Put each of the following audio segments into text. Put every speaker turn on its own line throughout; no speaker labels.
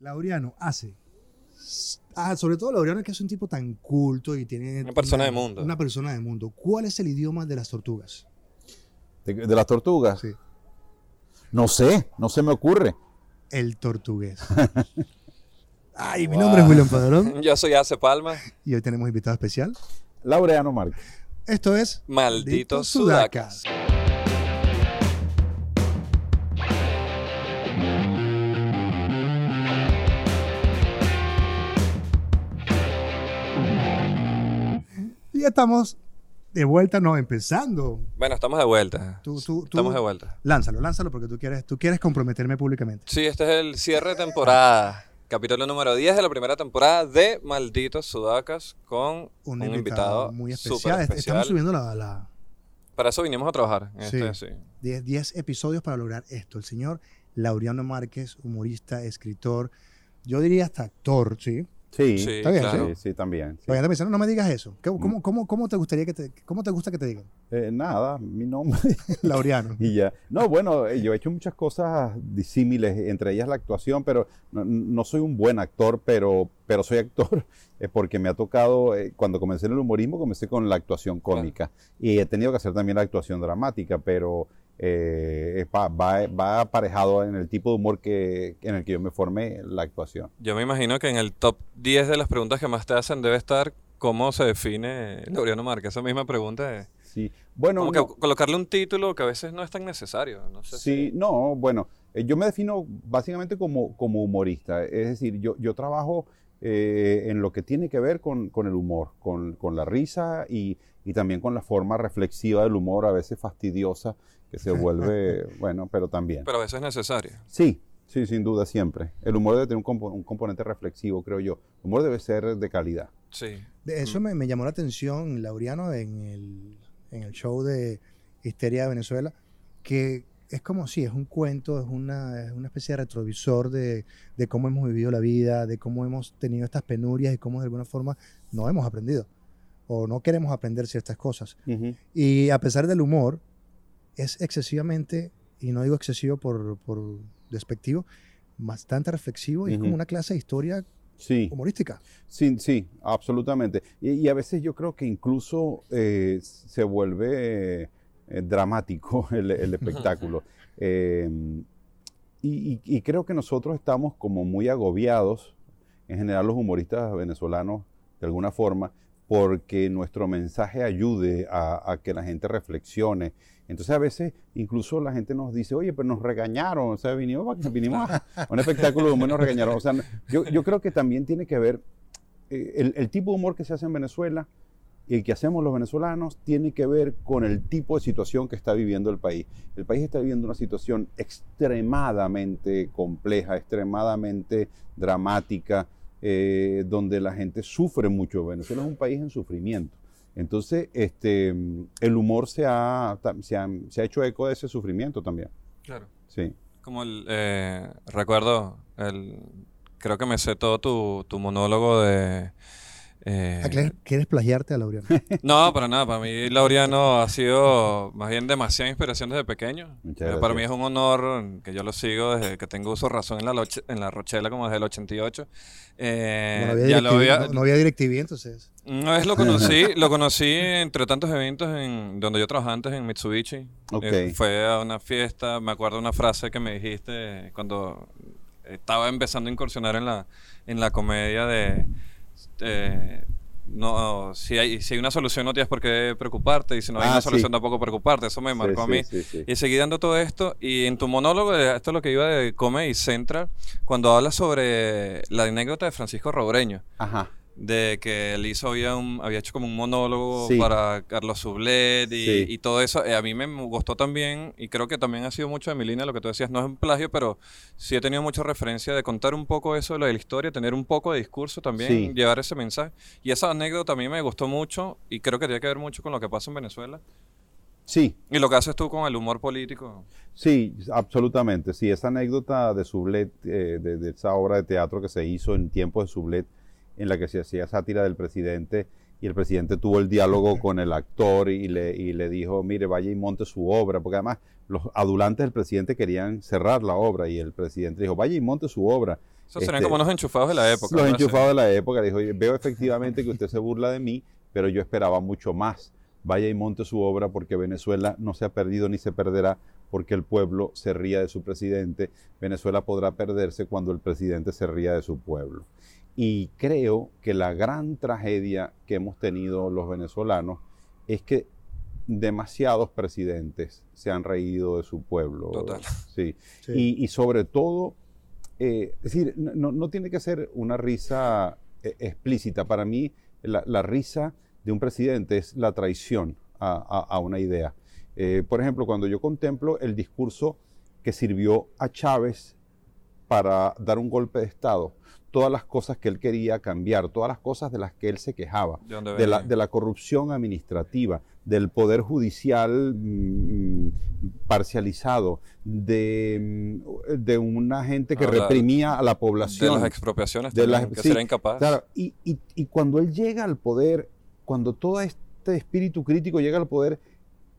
Laureano hace. Ah, sobre todo Laureano, que es un tipo tan culto y tiene.
Una persona de mundo.
Una persona de mundo. ¿Cuál es el idioma de las tortugas?
¿De, de las tortugas?
Sí.
No sé, no se me ocurre.
El tortugués. Ay, mi nombre es William Padrón
Yo soy Ace Palma.
y hoy tenemos invitado especial.
Laureano Márquez.
Esto es
Malditos
Sudacas.
sudacas.
Ya estamos de vuelta, no, empezando.
Bueno, estamos de vuelta.
Tú, tú, tú-
Estamos de vuelta.
Lánzalo, lánzalo porque tú quieres, tú quieres comprometerme públicamente.
Sí, este es el cierre de temporada. Capítulo número 10 de la primera temporada de Malditos Sudacas con
Un,
un,
invitado,
invitado,
muy especial. Est-
especial.
Estamos subiendo la, la
Para eso vinimos a trabajar. en
Sí.
Este, sí.
10, 10 episodios para lograr esto. El señor Laureano Márquez, humorista, escritor, yo diría hasta actor, ¿sí?
Sí,
Sí,
Está bien,
claro.
sí, sí, también. sí.
Pensando, no me digas eso.
Mm.
¿Cómo, cómo, cómo, cómo te gustaría que te, cómo te gusta que te digan?
Eh, nada, mi nombre
Laureano.
y ya. No, bueno, eh, yo he hecho muchas cosas disímiles, entre ellas la actuación, pero no, no soy un buen actor, pero, pero soy actor eh, porque me ha tocado, eh, cuando comencé en el humorismo, comencé con la actuación cómica y he tenido que hacer también la actuación dramática, pero eh, va, va aparejado en el tipo de humor que, en el que yo me formé la actuación.
Yo me imagino que en el top 10 de las preguntas que más te hacen debe estar cómo se define Laureano Márquez. Esa misma pregunta es
Sí, bueno,
como que colocarle un título que a veces no es tan necesario. No sé
Sí, no, bueno, eh, yo me defino básicamente como, como humorista, es decir, yo, yo trabajo eh, en lo que tiene que ver con, con el humor, con, con la risa y, y también con la forma reflexiva del humor, a veces fastidiosa, que se vuelve, bueno, pero también.
Pero a veces es necesario.
Sí, sí, sin duda, siempre. El humor debe tener un, compo- un componente reflexivo, creo yo. El humor debe ser de calidad.
Sí.
De eso me, me llamó la atención, Laureano, en el, en el show de Histeria de Venezuela, que es como si es un cuento, es una, es una especie de retrovisor de, de cómo hemos vivido la vida, de cómo hemos tenido estas penurias y cómo de alguna forma no hemos aprendido o no queremos aprender ciertas cosas. Y a pesar del humor, es excesivamente, y no digo excesivo por, por despectivo, bastante reflexivo y es como una clase de historia
Sí.
humorística.
Sí, sí, absolutamente. Y, y a veces yo creo que incluso eh, se vuelve eh, dramático el, el espectáculo. Eh, y, y- y creo que nosotros estamos como muy agobiados, en general los humoristas venezolanos, de alguna forma, porque nuestro mensaje ayude a, a que la gente reflexione. Entonces a veces incluso la gente nos dice, oye, pero nos regañaron, o sea, vinimos, vinimos a un espectáculo de humor y nos regañaron. O sea, yo, yo creo que también tiene que ver eh, el, el tipo de humor que se hace en Venezuela y el que hacemos los venezolanos tiene que ver con el tipo de situación que está viviendo el país. El país está viviendo una situación extremadamente compleja, extremadamente dramática, eh, donde la gente sufre mucho. Venezuela es un país en sufrimiento. Entonces, este, el humor se ha, se ha, se ha hecho eco de ese sufrimiento también.
Claro.
Sí.
Como el, eh, recuerdo, el, creo que me sé todo tu, tu monólogo de... eh,
Ah, ¿Quieres, quieres plagiarte a Laureano?
no, para nada. Para mí, Laureano ha sido más bien demasiada inspiración desde pequeño. Eh, para mí es un honor que yo lo sigo desde que tengo uso razón en la, loche- en la Rochela, como desde el 88. Eh,
no, había
ya lo había,
no- no había DirecTV, entonces.
Una vez lo conocí, lo conocí entre tantos eventos en donde yo trabajaba antes en Mitsubishi.
Ok.
Eh, fue a una fiesta, me acuerdo una frase que me dijiste cuando estaba empezando a incursionar en la, en la comedia de eh, no, si hay, si hay una solución no tienes por qué preocuparte y si no hay
Ah,
una
sí.
solución tampoco preocuparte. Eso me marcó
Sí,
a mí. Y seguí dando todo esto. Y en tu monólogo, de- esto es lo que iba de Comedy Central, cuando hablas sobre la anécdota de Francisco Robreño
Ajá.
De que él hizo había, un, había hecho como un monólogo
Sí.
para Carlos Sublet y,
Sí.
y todo eso. Eh, a mí me gustó también y creo que también ha sido mucho de mi línea lo que tú decías. No es un plagio, pero sí he tenido mucha referencia de contar un poco eso de lo de la historia, tener un poco de discurso también,
Sí.
llevar ese mensaje. Y esa anécdota a mí me gustó mucho y creo que tiene que ver mucho con lo que pasa en Venezuela
Sí,
y lo que haces tú con el humor político.
Sí, absolutamente. Sí, esa anécdota de Sublet, eh, de, de esa obra de teatro que se hizo en tiempos de Sublet, en la que se hacía sátira del presidente, y el presidente tuvo el diálogo con el actor y le, y le dijo, mire, vaya y monte su obra, porque además los adulantes del presidente querían cerrar la obra, y el presidente dijo, vaya y monte su obra.
Esos serían
Este,
como unos enchufados de la época.
Los
¿no?
enchufados de la época. Dijo, "Oye, veo efectivamente que usted se burla de mí, pero yo esperaba mucho más. Vaya y monte su obra porque Venezuela no se ha perdido ni se perderá porque el pueblo se ría de su presidente. Venezuela podrá perderse cuando el presidente se ría de su pueblo. Y creo que la gran tragedia que hemos tenido los venezolanos es que demasiados presidentes se han reído de su pueblo.
Total.
Sí.
Sí.
Y, y sobre todo, eh, es decir, no, no tiene que ser una risa eh, explícita. Para mí, la, la risa de un presidente es la traición a, a- a una idea. Eh, por ejemplo, cuando yo contemplo el discurso que sirvió a Chávez para dar un golpe de Estado, todas las cosas que él quería cambiar, todas las cosas de las que él se quejaba,
¿De
de la, de la corrupción administrativa, del poder judicial mm, parcializado, de, mm, de una gente que
Ah, la-
reprimía a la
De
población.
las expropiaciones
de las-
que
sí,
incapaz.
Claro, y, y- y cuando él llega al poder, cuando todo este espíritu crítico llega al poder,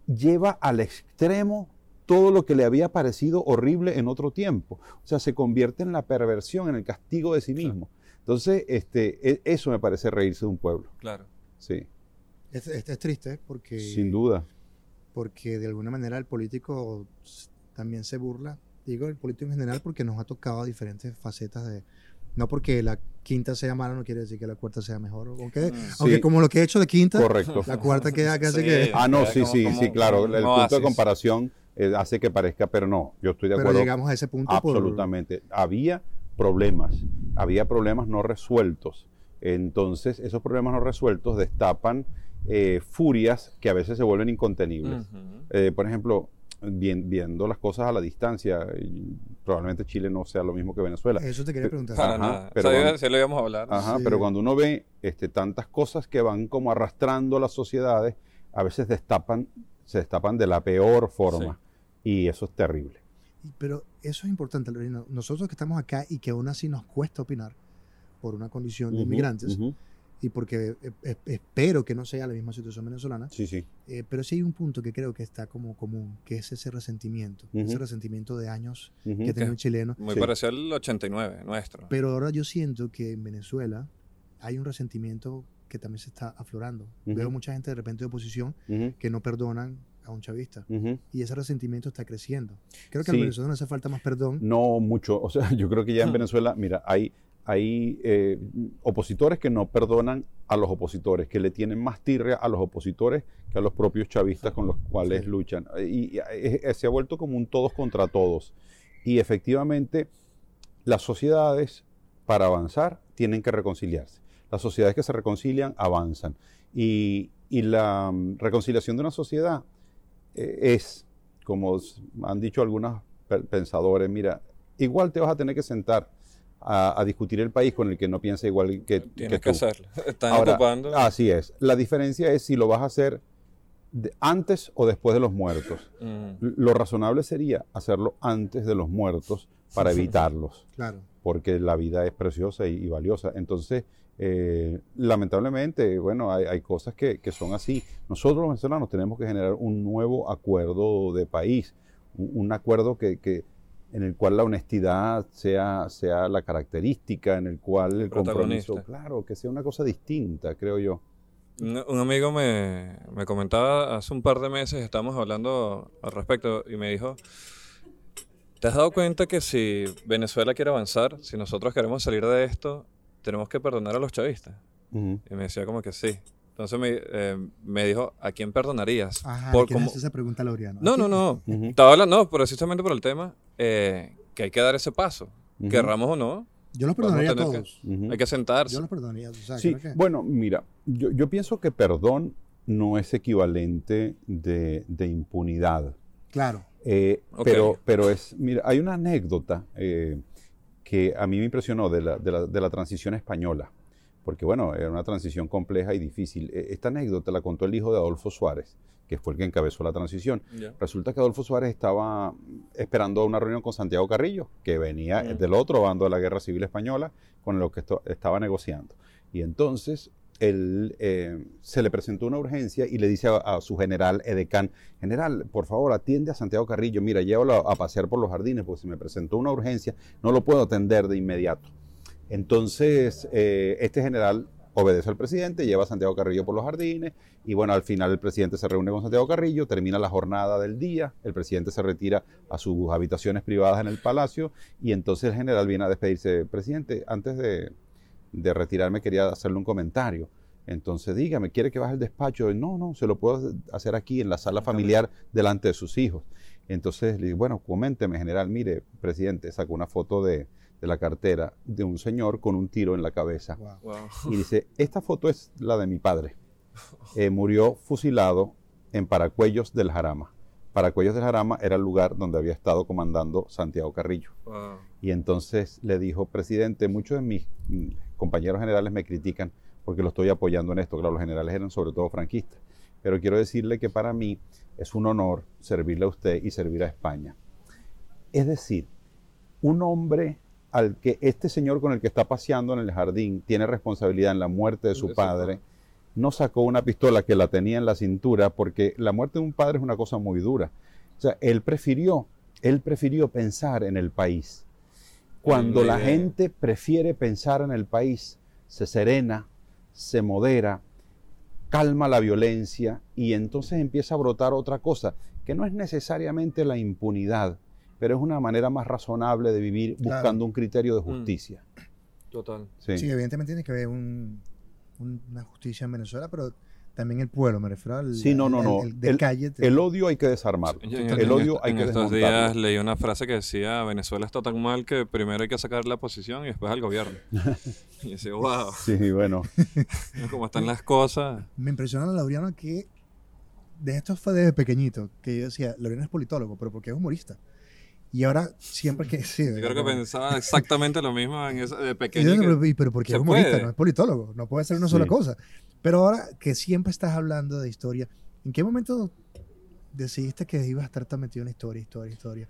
lleva al extremo todo lo que le había parecido horrible en otro tiempo. O sea, se convierte en la perversión, en el castigo de sí mismo. Entonces, este, e- eso me parece reírse de un pueblo.
Claro.
Sí,
Es, es- es triste porque,
sin duda.
porque de alguna manera el político también se burla. Digo el político en general porque nos ha tocado diferentes facetas de... No porque la quinta sea mala no quiere decir que la cuarta sea mejor. Aunque,
Mm.
aunque como lo que he hecho de quinta,
Correcto.
la cuarta queda casi
Sí.
que...
Ah, no, sí,
como-
sí,
como
sí, claro. El punto de comparación eh, hace que parezca, pero no, yo estoy de
Pero
acuerdo.
llegamos a ese punto por-
Absolutamente. Había problemas, había problemas no resueltos. Entonces, esos problemas no resueltos destapan eh, furias que a veces se vuelven incontenibles. Eh, por ejemplo, bien- viendo las cosas a la distancia, y probablemente Chile no sea lo mismo que Venezuela.
Eso te quería preguntar.
Para
Ajá,
nada.
pero
o sea,
cuando-
sí lo íbamos a hablar.
Ajá,
Sí.
pero cuando uno ve este, tantas cosas que van como arrastrando las sociedades, a veces destapan, se destapan de la peor forma. Y eso es terrible.
Pero eso es importante, Lorena. Nosotros que estamos acá y que aún así nos cuesta opinar por una condición de
Ujú,
inmigrantes
ujú.
y porque eh, eh, espero que no sea la misma situación venezolana,
Sí, sí.
eh, pero sí hay un punto que creo que está como común, que es ese resentimiento,
Ujú.
ese resentimiento de años que ha tenido el chileno.
Muy
Sí.
parecido al 89, nuestro.
Pero ahora yo siento que en Venezuela hay un resentimiento que también se está aflorando. Veo mucha gente de repente de oposición que no perdonan a un chavista.
ujú.
Y ese resentimiento está creciendo. Creo que
Sí.
los venezolanos hace falta más perdón.
No mucho. O sea, yo creo que ya en. Venezuela, mira, hay, hay eh, opositores que no perdonan a los opositores, que le tienen más tirria a los opositores que a los propios chavistas con los cuales
Sí.
luchan. Y, y, eh, se ha vuelto como un todos contra todos. Y efectivamente, las sociedades, para avanzar, tienen que reconciliarse. Las sociedades que se reconcilian avanzan. Y, y la mm, reconciliación de una sociedad eh, es, como han dicho algunos pe- pensadores, mira, igual te vas a tener que sentar a, a discutir el país con el que no piensa igual que,
Tienes que,
tú.
hacerlo. Están
Ahora,
ocupando.
Así es. La diferencia es si lo vas a hacer de- antes o después de los muertos.
Ujú.
Lo razonable sería hacerlo antes de los muertos para evitarlos
Claro.
porque la vida es preciosa y, y valiosa. Entonces, eh, lamentablemente, bueno, hay, hay cosas que, que son así. Nosotros los venezolanos tenemos que generar un nuevo acuerdo de país, un, un acuerdo que, que- en el cual la honestidad sea, sea la característica, en el cual el compromiso, claro, que sea una cosa distinta, creo yo.
Un, un amigo me, me comentaba hace un par de meses, estábamos hablando al respecto, y me dijo, ¿te has dado cuenta que si Venezuela quiere avanzar, si nosotros queremos salir de esto, tenemos que perdonar a los chavistas? Y me decía como que sí. Entonces me, eh, me dijo, ¿a quién perdonarías?
Ajá,
Por
¿quién
como-
esa pregunta, Laureano?
No,
¿A
no, no. Estaba hablando, no, precisamente por el tema, eh, que hay que dar ese paso.
Ujú.
Querramos o no,
Yo los perdonaría a
que-
todos.
Hay que sentarse.
Yo los perdonaría. O sea,
Sí,
que-
bueno, mira, yo, yo pienso que perdón no es equivalente de, de impunidad.
Claro.
Eh,
Ok.
pero, pero es, mira, hay una anécdota eh, que a mí me impresionó de la, de la- de la transición española, porque bueno, era una transición compleja y difícil. Eh, Esta anécdota la contó el hijo de Adolfo Suárez, que fue el que encabezó la transición. Resulta que Adolfo Suárez estaba esperando una reunión con Santiago Carrillo, que venía
Mm.
del otro bando de la Guerra Civil Española, con lo que esto- estaba negociando. Y entonces eh, se le presentó una urgencia y le dice a, a su general Edecán, general, por favor, atiende a Santiago Carrillo, mira, llévalo a, a pasear por los jardines, porque se me presentó una urgencia, no lo puedo atender de inmediato. Entonces, eh, este general obedece al presidente, lleva a Santiago Carrillo por los jardines y bueno, al final el presidente se reúne con Santiago Carrillo, termina la jornada del día, el presidente se retira a sus habitaciones privadas en el palacio y entonces el general viene a despedirse. Presidente, antes de, de retirarme quería hacerle un comentario. Entonces dígame, ¿quiere que baje el despacho? No, no, se lo puedo hacer aquí en la sala familiar delante de sus hijos. Entonces le digo, bueno, coménteme, general, mire, presidente, sacó una foto de, de la cartera de un señor con un tiro en la cabeza. Y dice, esta foto es la de mi padre. Eh, murió fusilado en Paracuellos del Jarama. Paracuellos del Jarama era el lugar donde había estado comandando Santiago Carrillo. Y entonces le dijo, presidente, muchos de mis compañeros generales me critican porque lo estoy apoyando en esto. Claro, los generales eran sobre todo franquistas. Pero quiero decirle que para mí es un honor servirle a usted y servir a España. Es decir, un hombre al que este señor con el que está paseando en el jardín tiene responsabilidad en la muerte de su padre, no sacó una pistola que la tenía en la cintura porque la muerte de un padre es una cosa muy dura. O sea, él prefirió, él prefirió pensar en el país. Cuando la gente prefiere pensar en el país, se serena, se modera, calma la violencia y entonces empieza a brotar otra cosa, que no es necesariamente la impunidad, pero es una manera más razonable de vivir buscando un criterio de mm. justicia.
Total.
Sí. evidentemente tiene que haber una justicia en Venezuela, pero también el pueblo, me refiero al,
sí, no, no, no. El, calle. El odio hay que desarmarlo. el odio hay
en
que
estos días leí una frase que decía, Venezuela está tan mal que primero hay que sacar la oposición y después al gobierno. y decía, wow.
Sí, bueno.
Como están las cosas.
Me impresiona, Laureano, que de esto fue desde pequeñito, que yo decía, Laureano es politólogo, pero porque es humorista. Y ahora siempre que... Sí,
yo creo que pensaba exactamente lo mismo en eso, de pequeño.
pero, pero porque es humorista, no es politólogo, no puede ser una sola cosa. Pero ahora que siempre estás hablando de historia, ¿en qué momento decidiste que ibas a estar tan metido en historia, historia, historia?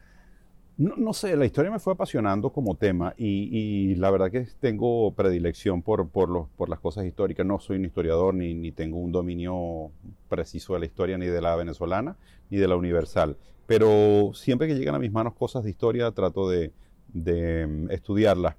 No, no, sé, la historia me fue apasionando como tema y, la verdad que tengo predilección por, por, los, por, las cosas históricas. No soy un historiador ni, ni tengo un dominio preciso de la historia ni de la venezolana ni de la universal pero siempre que llegan a mis manos cosas de historia trato de, mm, estudiarlas.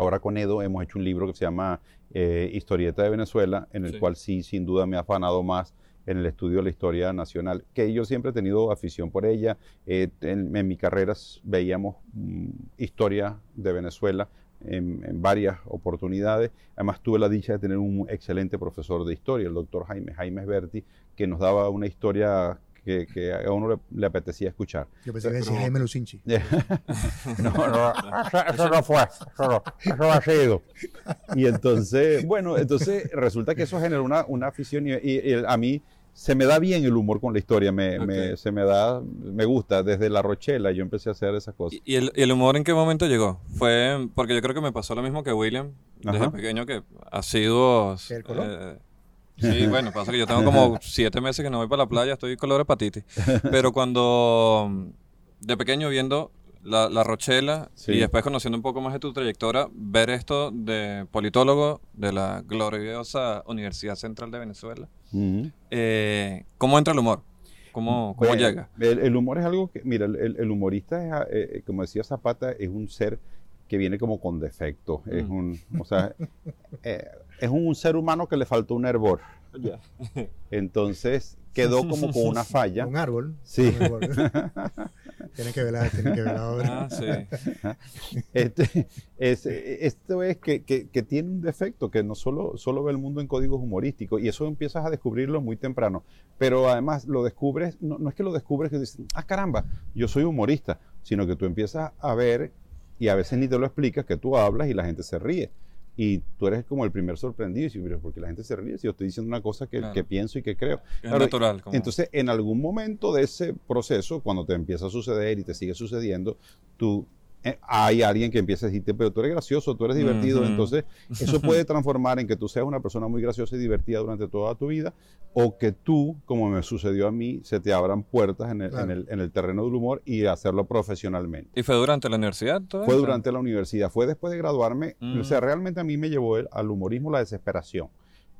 Ahora con Edo hemos hecho un libro que se llama eh, Historieta de Venezuela, en el cual sí, sin duda me ha afanado más en el estudio de la historia nacional, que yo siempre he tenido afición por ella. en, en, mi carrera veíamos mm, historia de Venezuela en, en, varias oportunidades. Además tuve la dicha de tener un excelente profesor de historia, el doctor Jaime Jaime Berti, que nos daba una historia que, a uno le, apetecía escuchar.
Yo pensé que decía Jaime Lucinchi.
no, no, eso, no fue, eso, no, ha sido. Y entonces, bueno, entonces resulta que eso generó una, una afición y, a mí se me da bien el humor con la historia, me, se me da, me gusta, desde La Rochela yo empecé a hacer esas cosas.
¿Y el, el humor en qué momento llegó? Fue, porque yo creo que me pasó lo mismo que William, desde pequeño, que ha sido... Eh, Sí, bueno, pasa que yo tengo como siete meses que no voy para la playa, estoy la hepatitis. Pero cuando de pequeño viendo la, la Rochela y después conociendo un poco más de tu trayectoria, ver esto de politólogo de la gloriosa Universidad Central de Venezuela, eh, ¿cómo entra el humor? ¿Cómo, cómo llega?
El, humor es algo que, mira, el, humorista, es, eh, como decía Zapata, es un ser que viene como con defecto. Es mm. un, o sea, es un ser humano que le faltó un hervor. Entonces quedó como con una falla.
Un árbol.
Sí.
tiene que velar, tiene que velar Ah,
sí. Este, esto es que, que, tiene un defecto, que no solo, solo ve el mundo en códigos humorísticos, y eso empiezas a descubrirlo muy temprano. Pero además lo descubres, no, no es que lo descubres que dices, ah, caramba, yo soy humorista, sino que tú empiezas a ver, y a veces ni te lo explicas, que tú hablas y la gente se ríe y tú eres como el primer sorprendido y dices, porque la gente se ríe si yo estoy diciendo una cosa que, que pienso y que creo.
Es natural.
Entonces, en algún momento de ese proceso, cuando te empieza a suceder y te sigue sucediendo, tú hay alguien que empieza a decirte, pero tú eres gracioso, tú eres divertido, entonces eso puede transformar en que tú seas una persona muy graciosa y divertida durante toda tu vida, o que tú, como me sucedió a mí, se te abran puertas en el, en el, en el terreno del humor y hacerlo profesionalmente.
¿Y fue durante la universidad?
Todo fue durante la universidad, fue después de graduarme, o sea, mm. realmente a mí me llevó al humorismo la desesperación.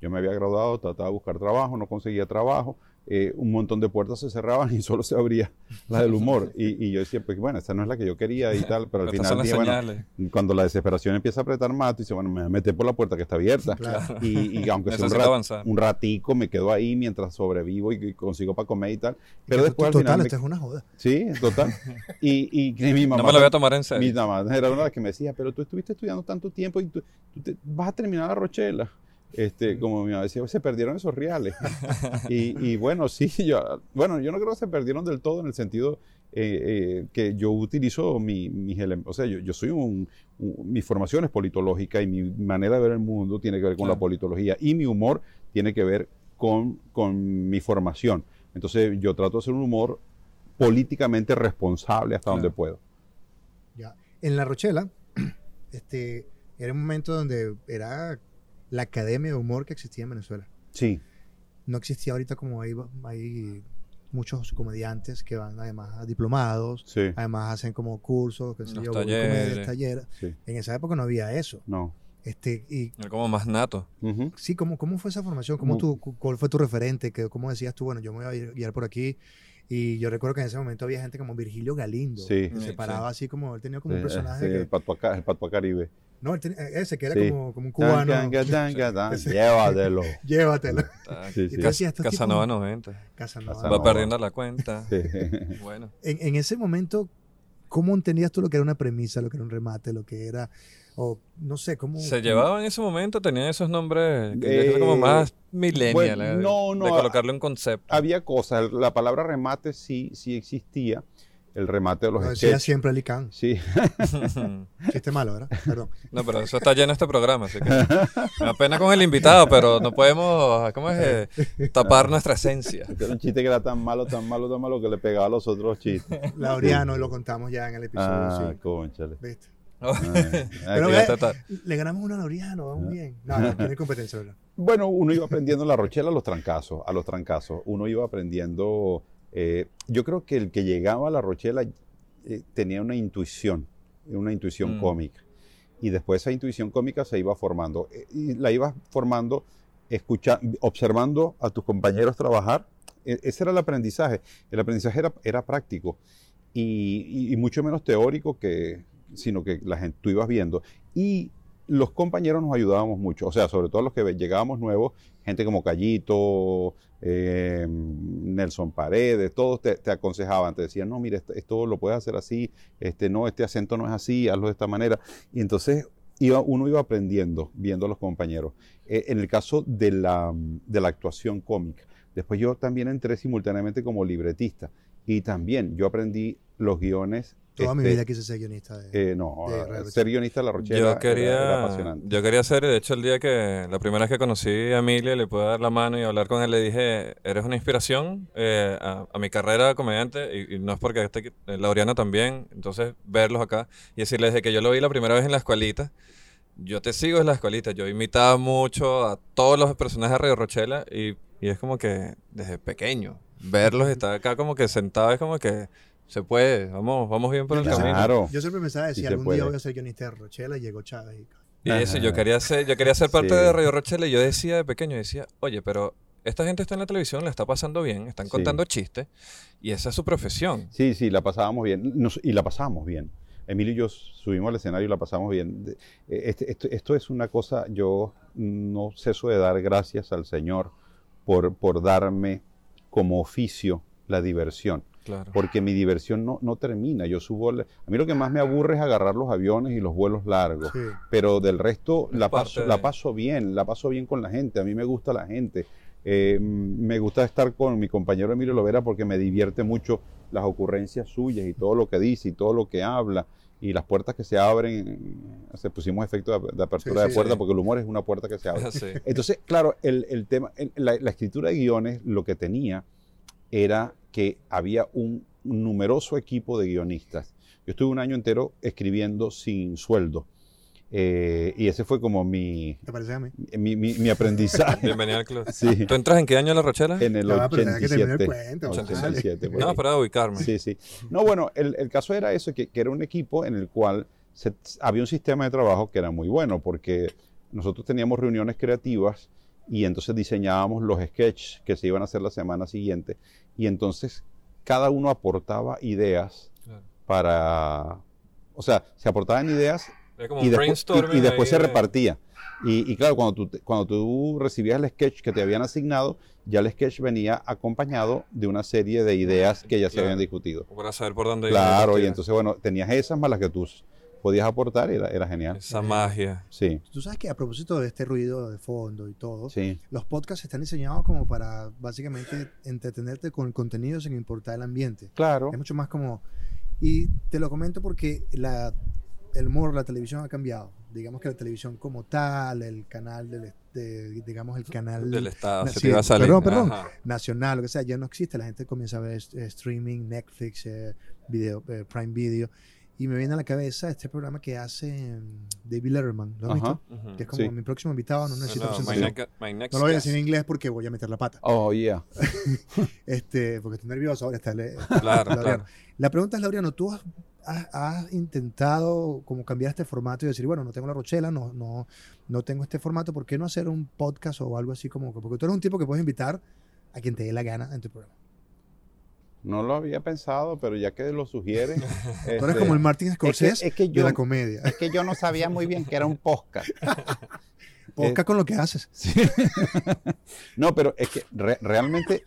Yo me había graduado, trataba de buscar trabajo, no conseguía trabajo, eh, un montón de puertas se cerraban y solo se abría la del humor. Y, y yo decía, pues bueno, esta no es la que yo quería y tal, pero al
Estas
final
son las
dije, bueno,
señales.
cuando la desesperación empieza a apretar más, tú dices, bueno, me voy a meter por la puerta que está abierta.
Claro.
Y, y aunque sea un, rat- un ratico, me quedo ahí mientras sobrevivo y, y consigo para comer y tal. Pero después al
total,
final... me-
esto es una joda.
Sí, total. Y, y mi mamá...
No me lo voy a tomar en
Mi
serio.
mamá era una de las que me decía, pero tú estuviste estudiando tanto tiempo y tú, tú te- vas a terminar la Rochela. Este, como mi mamá decía, se perdieron esos reales. y, y bueno, sí, yo, bueno, yo no creo que se perdieron del todo en el sentido eh, eh, que yo utilizo mi, mis elem- o sea, yo, yo soy un, un- mi formación es politológica y mi manera de ver el mundo tiene que ver con la politología y mi humor tiene que ver con, con mi formación. Entonces yo trato de hacer un humor políticamente responsable hasta donde puedo.
Ya. En La Rochela, este, era un momento donde era la academia de humor que existía en Venezuela.
Sí.
No existía ahorita como hay, hay muchos comediantes que van además a diplomados,
Sí,
además hacen como cursos, qué sé
Los
yo,
talleres.
comedias, talleres.
sí,
En esa época no había eso.
no.
Este, y
Era como más nato.
Sí, ¿cómo, ¿cómo fue esa formación? ¿Cómo tú, cu- ¿Cuál fue tu referente? ¿Qué- ¿Cómo decías tú, bueno, yo me voy a guiar por aquí? Y yo recuerdo que en ese momento había gente como Virgilio Galindo,
Sí.
que se
Sí,
paraba así como, él tenía como un personaje
sí,
que...
el el Patuacaribe.
No, él tenía- ese que era
Sí.
como, como un cubano.
Tan, tan, tan, Llévatelo.
Llévatelo.
Sí, sí.
decías, estos
Casanova
tipos-
90.
Casanova.
Casanova.
Va perdiendo la cuenta.
Sí.
Bueno.
En, en ese momento, ¿cómo entendías tú lo que era una premisa, lo que era un remate, lo que era, o no sé, cómo...
Se llevaban en ese momento, tenían esos nombres que
Eh,
era como más millennial.
bueno,
eh,
no, no,
De colocarle un concepto.
Había cosas, la palabra remate sí, sí existía, el remate de los
Lo decía
sketches.
siempre Licán.
Sí,
Chiste malo, ¿verdad? Perdón.
No, pero eso está lleno este programa, así que me da pena con el invitado, pero no podemos, ¿cómo es? Eh, tapar nuestra esencia.
Este era un chiste que era tan malo, tan malo, tan malo que le pegaba a los otros chistes.
Laureano, lo contamos ya en el episodio
Ah,
5.
conchale.
¿Viste?
Ah,
Pero ve-. Le ganamos uno a Laureano, vamos
Ah.
bien. No, no, tiene competencia, ¿verdad?
Bueno, uno iba aprendiendo en la Rochela a los trancazos, a los trancazos. Uno iba aprendiendo. Eh, yo creo que el que llegaba a la Rochela eh, tenía una intuición, una intuición
Mm.
cómica. Y después esa intuición cómica se iba formando. eh, Y la ibas formando escucha, observando a tus compañeros trabajar. E- ese era el aprendizaje. El aprendizaje era, era práctico y, y- y mucho menos teórico que sino que la gente, tú ibas viendo. Y los compañeros nos ayudábamos mucho, o sea, sobre todo los que llegábamos nuevos, gente como Callito, eh, Nelson Paredes, todos te, te aconsejaban, te decían, no, mire, esto, lo puedes hacer así, este, no, este acento no es así, hazlo de esta manera. Y entonces iba, uno iba aprendiendo viendo a los compañeros. Eh, en el caso de la, de la actuación cómica, después yo también entré simultáneamente como libretista y también yo aprendí los guiones.
Toda mi
este,
vida quise ser guionista. De,
eh, no,
de Radio
ser guionista de la Rochela
Yo
era- era,
quería,
apasionante.
yo quería hacer, y de hecho el día que, la primera vez que conocí a Emilia, le pude dar la mano y hablar con él, le dije, eres una inspiración eh, a, a mi carrera de comediante, y, y no es porque este, eh, Laureano también, entonces verlos acá y decirles de que yo lo vi la primera vez en la escuelita, yo te sigo en la escuelita, yo imitaba mucho a todos los personajes de Radio Rochela y, y es como que desde pequeño, verlos estar acá como que sentado es como que se puede, vamos, vamos bien por el camino.
Claro.
Yo siempre pensaba,
Sí
decía,
se
algún
puede.
día voy a ser guionista de Rochela y llegó Chávez. Y...
Y eso, yo quería ser, yo quería ser parte
Sí.
de Radio Rochelle y yo decía de pequeño, decía, oye, pero esta gente está en la televisión, la está pasando bien, están
Sí.
contando chistes y esa es su profesión.
Sí, sí, la pasábamos bien. Nos- y la pasábamos bien. Emilio y yo subimos al escenario y la pasamos bien. De- eh, este- esto, esto es una cosa, yo no ceso de dar gracias al Señor por, por darme como oficio la diversión.
Claro.
Porque mi diversión no, no termina. Yo subo. A mí lo que más me aburre es agarrar los aviones y los vuelos largos.
Sí.
pero del resto
Es
la paso,
de-
la paso bien, la paso bien con la gente, a mí me gusta la gente, Eh, me gusta estar con mi compañero Emilio Lovera porque me divierte mucho las ocurrencias suyas y todo lo que dice y todo lo que habla y las puertas que se abren, se pusimos efecto de, de apertura
Sí,
de
sí,
puerta
sí.
porque el humor es una puerta que se abre. Entonces, claro, el, el tema, el- la, la escritura de guiones lo que tenía era que había un numeroso equipo de guionistas. Yo estuve un año entero escribiendo sin sueldo. Eh, y ese fue como mi,
¿Te parece a mí?
mi, mi- mi aprendizaje.
Bienvenido al club.
Sí,
¿Tú entras en qué año en la Rochela?
en el
pero deja que termine el
87.
cuento, vale.
87, por
No, para ubicarme.
Sí, sí. No, bueno, el, el caso era eso, que, que era un equipo en el cual se- había un sistema de trabajo que era muy bueno, porque nosotros teníamos reuniones creativas y entonces diseñábamos los sketches que se iban a hacer la semana siguiente y entonces cada uno aportaba ideas
Claro.
para, o sea, se aportaban ideas
como
y después, y- y después se
de-
repartía. Y, y claro, cuando tú, cuando tú recibías el sketch que te habían asignado, ya el sketch venía acompañado de una serie de ideas que ya se habían discutido.
Para saber por dónde
Claro,
la
y entonces, bueno, tenías esas más las que tú podías aportar y era, era genial.
Esa magia.
Sí,
Tú sabes que a propósito de este ruido de fondo y todo,
sí,
los podcasts están diseñados como para básicamente entretenerte con el contenido sin importar el ambiente.
claro.
Es mucho más como... Y te lo comento porque la, el humor, la televisión ha cambiado. Digamos que la televisión como tal, el canal, del, de- digamos el canal
Del Estado.
Na-
Se
sí,
te iba a salir.
perdón, perdón. Nacional, lo que sea, ya no existe. La gente comienza a ver eh, streaming, Netflix, eh, video, eh, Prime Video. Y me viene a la cabeza este programa que hace mm, David Letterman. ¿Lo has visto? Que es como
Sí.
mi próximo invitado, no necesito
no, my
presentación.
next- my next
No lo voy a
guest.
decir en inglés porque voy a meter la pata.
Oh, yeah.
Este, porque estoy nervioso ahora. Está,
Claro, claro.
La pregunta es, Laureano, ¿tú has, has- has intentado como cambiar este formato y decir, bueno, no tengo la Rochela, no, no, no tengo este formato, ¿por qué no hacer un podcast o algo así como que- Porque tú eres un tipo que puedes invitar a quien te dé la gana en tu programa.
No lo había pensado, pero ya que lo sugiere.
Tú eres
este,
como el Martin Scorsese
es que
de
yo-
la comedia.
es que yo no sabía muy bien que era un podcast.
Podcast con lo que haces.
Sí. No, pero es que re- realmente,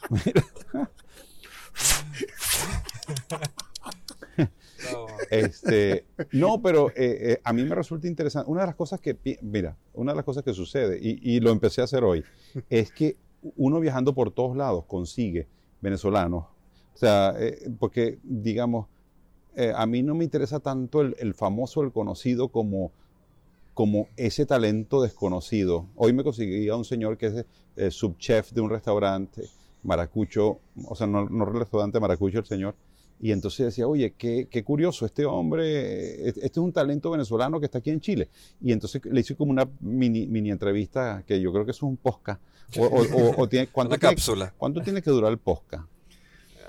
este, no, pero eh, eh, a mí me resulta interesante. Una de las cosas que, mira, una de las cosas que sucede, y, y lo empecé a hacer hoy, es que uno viajando por todos lados consigue venezolanos. O sea, eh, porque, digamos, eh, a mí no me interesa tanto el, el famoso, el conocido, como, como ese talento desconocido. Hoy me conseguí a un señor que es eh, subchef de un restaurante, Maracucho, o sea, no, no el restaurante Maracucho, el señor. Y entonces decía, oye, qué, qué curioso, este hombre, este es un talento venezolano que está aquí en Chile. Y entonces le hice como una mini, mini entrevista, que yo creo que es un podcast. O, o- o- o tiene, ¿cuánto,
Una
tiene,
cápsula.
¿Cuánto tiene que durar el podcast?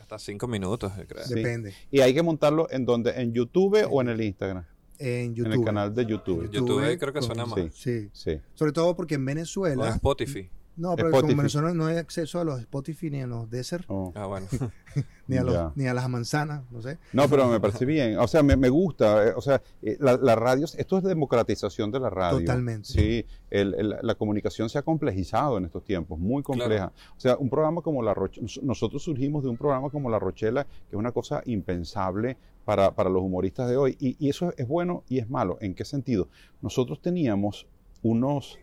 Hasta cinco minutos, yo creo.
Sí.
Depende.
Y hay que montarlo en donde, en YouTube o en el Instagram,
En YouTube.
en el canal de YouTube.
YouTube creo que suena más.
Sí.
Sí.
Sí.
Sobre todo porque en
O
Venezuela.
Spotify.
No, pero
Spotify.
como en Venezuela no hay acceso a los Spotify ni a los Desert,
Oh.
Ah, bueno.
ni, a los- ni a las manzanas, no sé.
No, pero me parece bien. O sea, me, me gusta. eh, O sea, eh, la, la radio, esto es democratización de la radio.
Totalmente.
Sí, el- el- la comunicación se ha complejizado en estos tiempos, muy compleja. O sea, un programa como La Rochela, nosotros surgimos de un programa como La Rochela, que es una cosa impensable para, para los humoristas de hoy. Y, y eso es bueno y es malo. ¿En qué sentido? Nosotros teníamos unos,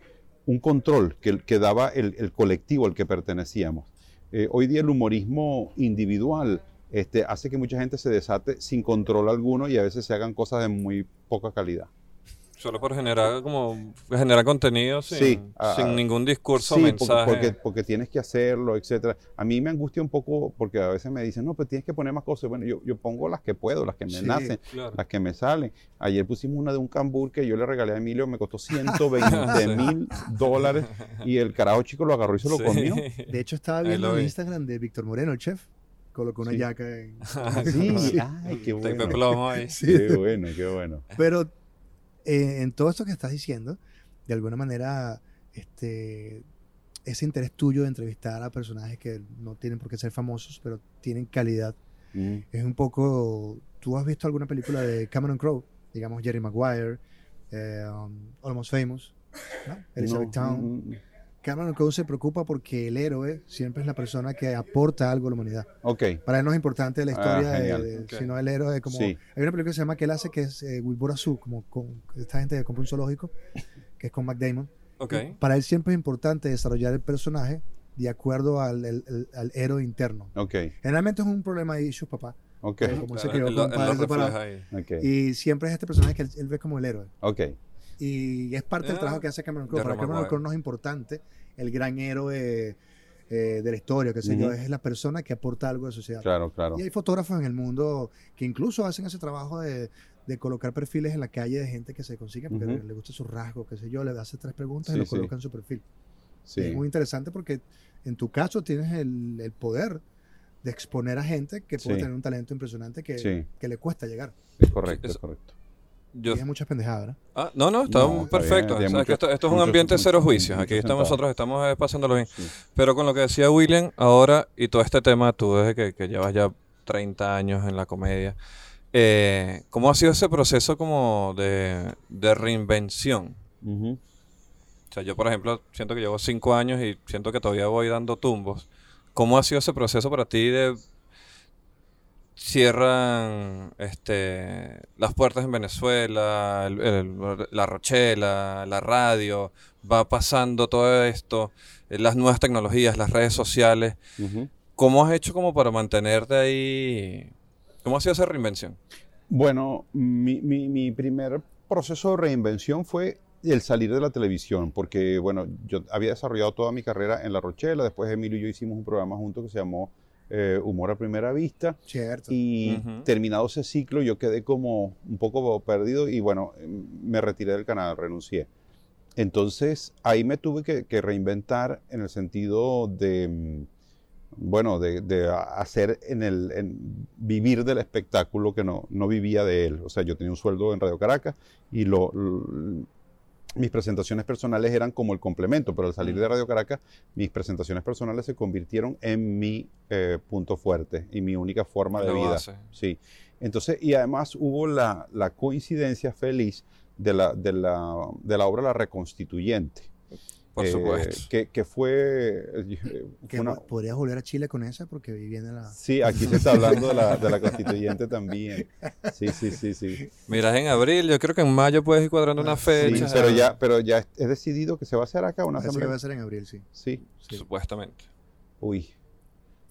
un control que, que daba el, colectivo al que pertenecíamos. Eh, hoy día el humorismo individual este, hace que mucha gente se desate sin control alguno y a veces se hagan cosas de muy poca calidad.
Solo por generar como generar contenido sin,
Sí, ah,
sin ningún discurso
Sí,
mensaje.
porque, porque, porque tienes que hacerlo, etcétera. A mí me angustia un poco porque a veces me dicen, no, pues tienes que poner más cosas. Bueno, yo, yo pongo las que puedo, las que me
Sí,
nacen,
Claro.
las que me salen. Ayer pusimos una de un cambur que yo le regalé a Emilio, me costó 120 mil dólares y el carajo chico lo agarró y se lo
Sí.
comió.
De hecho, estaba viendo en
vi.
Instagram de Víctor Moreno, el chef. Colocó una
Sí.
yaca en...
Sí,
Sí.
ay, qué bueno.
plomo ahí.
Sí.
Qué bueno, qué bueno.
Pero eh, en todo esto que estás diciendo, de alguna manera, este, ese interés tuyo de entrevistar a personajes que no tienen por qué ser famosos, pero tienen calidad,
Mm.
es un poco... ¿Tú has visto alguna película de Cameron Crowe? Digamos Jerry Maguire, eh, um, Almost Famous, ¿no? Elizabeth
No,
Town.
mm, mm.
Cameron Crowe se preocupa porque el héroe siempre es la persona que aporta algo a la humanidad.
Ok,
Para él no es importante la
Ah,
historia, de- de- sino el héroe. Como,
Sí.
Hay una película que se llama que él hace que es eh, Wilbur Azul, como con esta gente que compra un zoológico, que es con Mac Damon.
Ok.
Y Para él siempre es importante desarrollar el personaje de acuerdo al, el- el- al héroe interno. Generalmente es un problema de issues, papá. Como se
él
con padres Y siempre es este personaje que él, él ve como el héroe.
ok.
Y es parte del
Ah,
trabajo que hace Cameron Crowe. Para Cameron. Crowe no es importante el gran héroe eh, de la historia, qué sé yo. Es la persona que aporta algo a la sociedad.
Claro, claro.
Y hay fotógrafos en el mundo que incluso hacen ese trabajo de, de colocar perfiles en la calle de gente que se consigue porque le, le gusta su rasgo, qué sé yo, le hace tres preguntas
Sí,
y lo
sí.
coloca en su perfil.
Sí,
Es muy interesante porque en tu caso tienes el, el poder de exponer a gente que puede
Sí.
tener un talento impresionante que,
Sí.
que le cuesta llegar.
es correcto,
Sí,
es
es-
correcto.
Yo,
Dije muchas pendejadas, ¿verdad?
ah, no, no, está
No, está
perfecto. que esto, esto es un
mucho-
ambiente
mucho-
cero juicios. Aquí estamos nosotros, estamos eh, pasándolo bien.
Sí.
Pero con lo que decía William ahora y todo este tema, tú desde que, que llevas ya 30 años en la comedia, eh, ¿cómo ha sido ese proceso como de, de reinvención? O sea, yo por ejemplo siento que llevo 5 años y siento que todavía voy dando tumbos. ¿Cómo ha sido ese proceso para ti de cierran este, las puertas en Venezuela, el- el- la Rochela, la radio, va pasando todo esto, eh, las nuevas tecnologías, las redes sociales. ¿Cómo has hecho como para mantenerte ahí? ¿Cómo ha sido esa reinvención?
Bueno, mi, mi- mi primer proceso de reinvención fue el salir de la televisión, porque bueno, yo había desarrollado toda mi carrera en La Rochela, después Emilio y yo hicimos un programa juntos que se llamó eh, Humor a Primera Vista,
Cierto.
y terminado ese ciclo yo quedé como un poco perdido y bueno, me retiré del canal, renuncié. Entonces ahí me tuve que, que reinventar en el sentido de, mm, bueno, de, de hacer en el, en vivir del espectáculo que no, no vivía de él. O sea, yo tenía un sueldo en Radio Caracas y lo, mis presentaciones personales eran como el complemento, pero al salir de Radio Caracas, mis presentaciones personales se convirtieron en mi eh, punto fuerte y mi única forma de vida. Sí. Entonces, y además hubo la, la coincidencia feliz de la, de, la, de la obra La Reconstituyente.
Por
eh,
supuesto.
Que, que fue, eh,
Que
fue una-
po- podrías volver a Chile con esa porque viví en la...
Sí, aquí se está hablando de la, de la constituyente también. Sí, sí, sí, sí.
Miras en abril, yo creo que en mayo puedes ir cuadrando una
Ah,
fecha.
Sí, pero ya, pero ya es decidido que se va a hacer acá una
Parece que va
asamblea.
a ser en abril, sí.
Sí.
Sí,
Supuestamente.
Uy,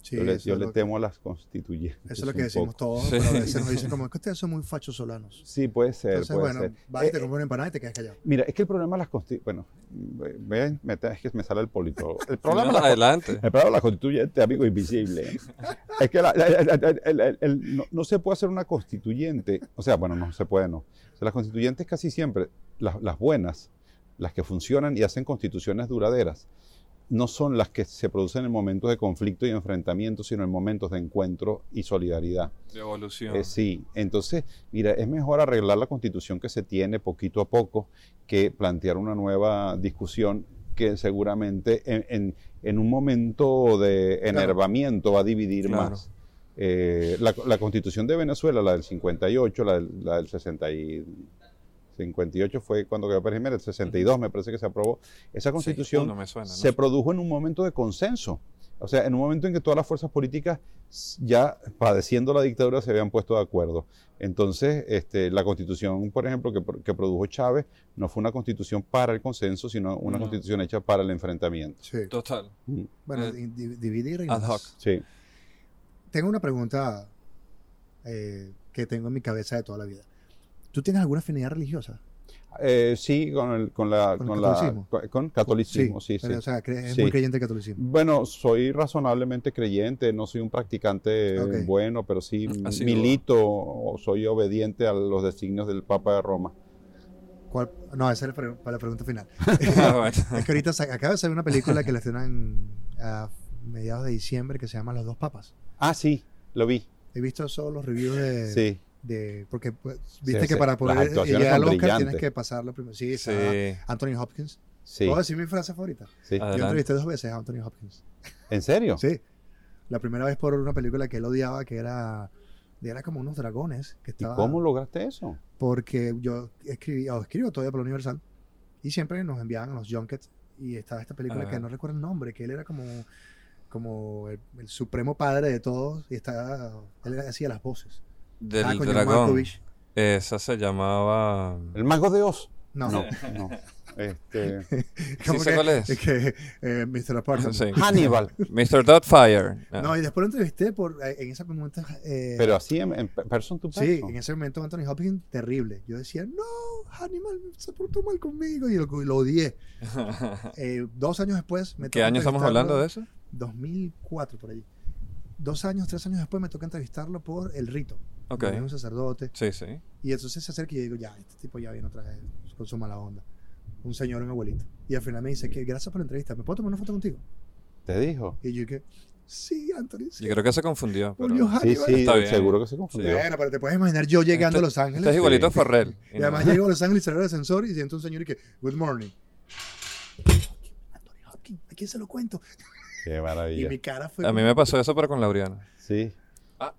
Sí,
yo le, yo
que-
temo a las constituyentes.
Eso es lo que decimos
poco.
todos,
Sí.
pero a veces nos dicen como, es que ustedes son muy fachos solanos.
Sí, puede ser,
Entonces,
puede
bueno,
ser.
vas y te
Eh,
compras una empanada y te quedas callado.
Mira, es que el problema de las constituyentes, bueno, me, es que me sale el politólogo. El problema de
No,
las
adelante.
El problema de la constituyente, amigo invisible, es que la- la- la- la- el- el- el- no, no se puede hacer una constituyente, o sea, bueno, no se puede, no. O sea, las constituyentes casi siempre, las, las buenas, las que funcionan y hacen constituciones duraderas, no son las que se producen en momentos de conflicto y enfrentamiento, sino en momentos de encuentro y solidaridad.
De evolución.
Eh, sí, entonces, mira, es mejor arreglar la constitución que se tiene poquito a poco que plantear una nueva discusión que seguramente en, en- en un momento de enervamiento va a dividir
Claro.
más. Eh, la, la constitución de Venezuela, la del 58, la del, la del 60 y 58 fue cuando quedó Pérez Jiménez, el 62 me parece que se aprobó. Esa constitución
no me suena, no
se produjo en un momento de consenso. O sea, en un momento en que todas las fuerzas políticas ya padeciendo la dictadura se habían puesto de acuerdo. Entonces, este, la constitución, por ejemplo, que, pro- que produjo Chávez, no fue una constitución para el consenso, sino una
No.
constitución hecha para el enfrentamiento.
Sí.
Total.
Mm,
Bueno,
Eh,
di- di- dividir y
ad hoc.
Sí.
Tengo una pregunta eh, que tengo en mi cabeza de toda la vida. ¿Tú tienes alguna afinidad religiosa?
Eh, sí, con, el- con la,
¿Con el
con, la-
catolicismo?
con catolicismo, sí, sí.
pero, O sea, es
Sí.
muy creyente del catolicismo.
Bueno, soy razonablemente creyente, no soy un practicante bueno, pero sí
Así
milito o soy obediente a los designios del Papa de Roma.
¿Cuál? No, esa es la pre- para la pregunta final.
Ah,
es que ahorita acaba de salir una película que la estrenan a mediados de diciembre que se llama Los dos papas.
Ah, sí, lo vi.
He visto solo los reviews de...
Sí.
De porque pues, viste
Sí,
que
sí,
para poder llegar al Oscar tienes
brillantes.
que pasarlo primero. Sí,
Sí.
está Anthony Hopkins.
Sí,
¿Puedo decir mi frase favorita?
sí.
Adelante.
Yo entrevisté dos veces a Anthony Hopkins.
¿En serio?
Sí. La primera vez por una película que él odiaba, que era, era como unos dragones. Que
¿Y cómo lograste eso?
Porque yo escribí, o escribo todavía por la Universal, y siempre nos enviaban los junkets, y estaba esta película que no recuerdo el nombre, que él era como, como el, el supremo padre de todos, y estaba, él hacía las voces.
Del
Ah,
dragón. Esa se llamaba.
¿El mago de Oz?
No,
No, no. Este,
como
sé
que-
cuál es.
que, eh, Mr. Apartment.
Sí.
Hannibal.
Mr. Doubtfire. Ah.
No, y después lo entrevisté por, eh, en ese momento. eh,
Pero así en, en person to person.
Sí, en ese momento Anthony Hopkins, terrible. Yo decía, no, Hannibal se portó mal conmigo y lo, lo odié. Eh, dos años después me
¿Qué año estamos hablando de eso?
2004, por allí. Dos años, tres años después me toca entrevistarlo por El Rito. Es un sacerdote.
Sí, sí.
Y entonces se acerca y yo digo, ya, este tipo ya viene otra vez con su mala onda. Un señor, un abuelito. Y al final me dice que gracias por la entrevista, ¿me puedo tomar una foto contigo?
Te dijo.
Y yo que, Sí, Anthony. Sí.
Yo creo que se confundió. pero-
Sí, sí,
Está bien.
seguro que se confundió.
Bueno, pero te puedes imaginar yo llegando a Los
Este
Ángeles.
es igualito a. Farrell.
Y además llego a Los Ángeles, cerrar el ascensor y siento un señor y que, Good morning. Anthony Hopkins, ¿a quién se lo cuento?
Qué
Y
maravilla.
mi cara fue.
A mí me pasó eso, pero con Laureano.
Sí.
Ah,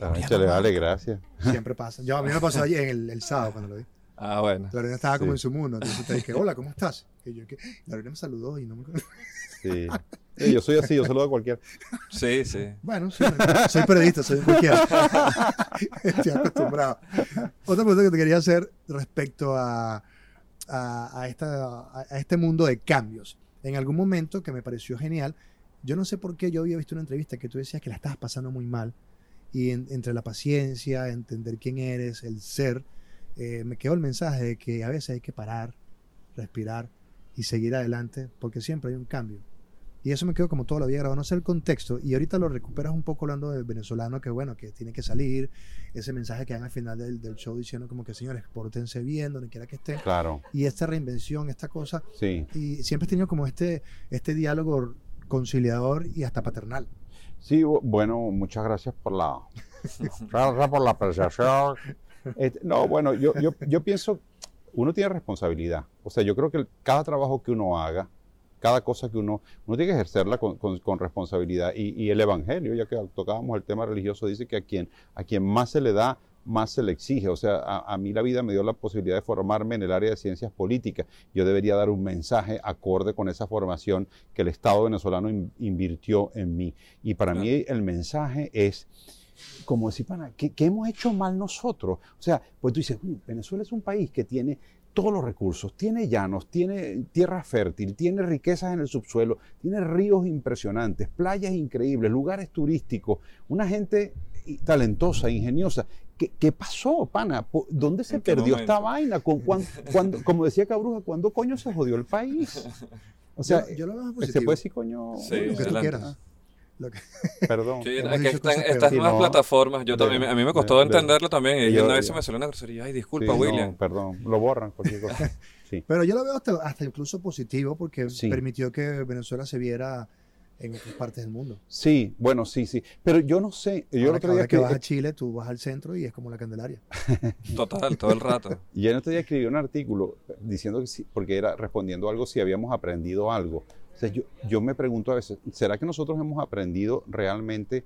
Ancho le vale, gracias.
Siempre pasa. Yo, a mí me pasó ayer en el, el sábado cuando lo vi.
ah, bueno.
Lorena estaba como en su mundo. Entonces te dije, hola, ¿cómo estás? Y yo, que Lorena me saludó y no me
Sí. Sí, yo soy así, yo saludo a cualquiera.
Sí, sí.
Bueno, sí, soy periodista, soy cualquiera. Estoy acostumbrado. Otra pregunta que te quería hacer respecto a, a, a esta, a este mundo de cambios. En algún momento que me pareció genial, yo no sé por qué yo había visto una entrevista que tú decías que la estabas pasando muy mal y en- entre la paciencia, entender quién eres, el ser, eh, me quedó el mensaje de que a veces hay que parar, respirar y seguir adelante porque siempre hay un cambio. Y eso me quedó como toda la vida grabado, no sé el contexto. Y ahorita lo recuperas un poco hablando del venezolano que, bueno, que tiene que salir. Ese mensaje que dan al final del, del show diciendo como que, señores, pórtense bien, donde quiera que estén.
Claro,
Y esta reinvención, esta cosa.
sí.
Y siempre he tenido como este, este diálogo conciliador y hasta paternal.
Sí, bu- bueno, muchas gracias por la, gracias por la apreciación. Este, no, bueno, yo, yo, yo pienso, uno tiene responsabilidad. O sea, yo creo que cada trabajo que uno haga, cada cosa que uno, uno tiene que ejercerla con, con- con responsabilidad. Y, y el Evangelio, ya que tocábamos el tema religioso, dice que a quien, a quien más se le da, más se le exige. O sea, a, a mí la vida me dio la posibilidad de formarme en el área de ciencias políticas. Yo debería dar un mensaje acorde con esa formación que el Estado venezolano in- invirtió en mí. Y para
Claro.
mí el mensaje es, como decir, pana, ¿qué, qué hemos hecho mal nosotros? O sea, pues tú dices, "Mm, Venezuela es un país que tiene todos los recursos, tiene llanos, tiene tierra fértil, tiene riquezas en el subsuelo, tiene ríos impresionantes, playas increíbles, lugares turísticos, una gente talentosa, ingeniosa. ¿Qué, qué pasó, pana? ¿Dónde se
¿En qué
perdió esta
momento?
vaina? ¿Con, como decía Cabruja, ¿cuándo coño se jodió el país? O sea,
yo, yo lo veo
se
positivo.
puede decir coño.
Sí,
lo que tú
adelante.
quieras. Lo que-
Perdón.
Sí, que están, estas nuevas
Sí, no.
plataformas, yo
De-
también, a mí me
de-
costó
de-
entenderlo también. Y
yo-
una vez
yo-
se me salió una grosería. Ay,
Sí,
disculpa,
no,
William.
perdón, lo borran cualquier cosa. Sí.
Pero yo lo veo hasta, hasta incluso positivo porque
Sí.
permitió que Venezuela se viera en otras partes del mundo.
Sí, bueno, sí, sí. Pero yo no sé. Yo el
ahora,
otro
ahora
día
que
escri-
vas a Chile, tú vas al centro y es como la Candelaria.
Total, todo el rato.
yo el otro día escribí un artículo diciendo que sí, porque era respondiendo algo si habíamos aprendido algo. O sea, yo, yo me pregunto a veces, ¿será que nosotros hemos aprendido realmente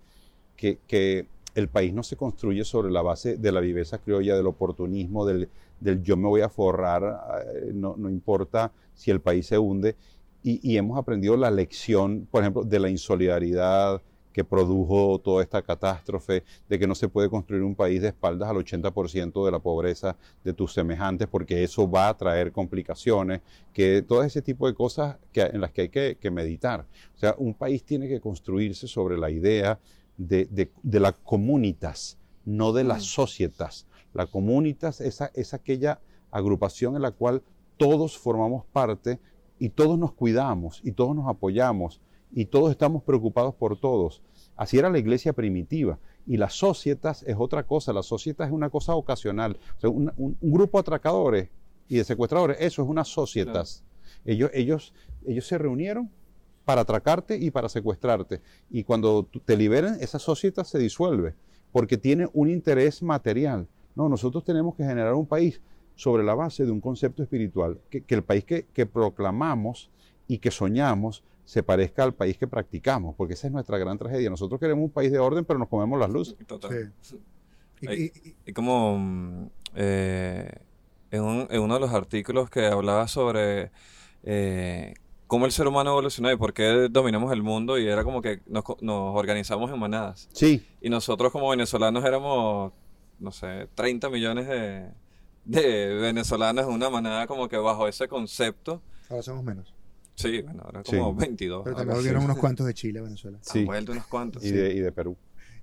que, que el país no se construye sobre la base de la viveza criolla, del oportunismo, del, del yo me voy a forrar, eh, no, no importa si el país se hunde? Y, y hemos aprendido la lección, por ejemplo, de la insolidaridad que produjo toda esta catástrofe, de que no se puede construir un país de espaldas al 80% de la pobreza de tus semejantes, porque eso va a traer complicaciones, que todo ese tipo de cosas que, en las que hay que, que meditar. O sea, un país tiene que construirse sobre la idea de, de- de la comunitas, no de las societas. La comunitas es aquella agrupación en la cual todos formamos parte y todos nos cuidamos y todos nos apoyamos y todos estamos preocupados por todos. Así era la iglesia primitiva. Y las societas es otra cosa. La societas es una cosa ocasional. O sea, un, un- un grupo de atracadores y de secuestradores, eso es una societas. Ellos, ellos, ellos se reunieron para atracarte y para secuestrarte. Y cuando te liberen, esa sociedad se disuelve porque tiene un interés material. No, nosotros tenemos que generar un país sobre la base de un concepto espiritual, que, que el país que, que proclamamos y que soñamos se parezca al país que practicamos, porque esa es nuestra gran tragedia. Nosotros queremos un país de orden, pero nos comemos las luces.
Total.
Sí. Y-
Ay.
y- y-
Y como mm, eh, en, un- en uno de los artículos que hablaba sobre eh, cómo el ser humano evolucionó y por qué dominamos el mundo, y era como que nos, co- nos organizamos en manadas.
Sí,
Y nosotros como venezolanos éramos, no sé, 30 millones de, de venezolanos en una manada como que bajo ese concepto.
ahora somos menos.
Sí, bueno, ahora
Sí.
como 22.
Pero también hubieron unos cuantos de Chile, Venezuela.
Han
sí.
vuelto unos cuantos.
Y, de, y de Perú.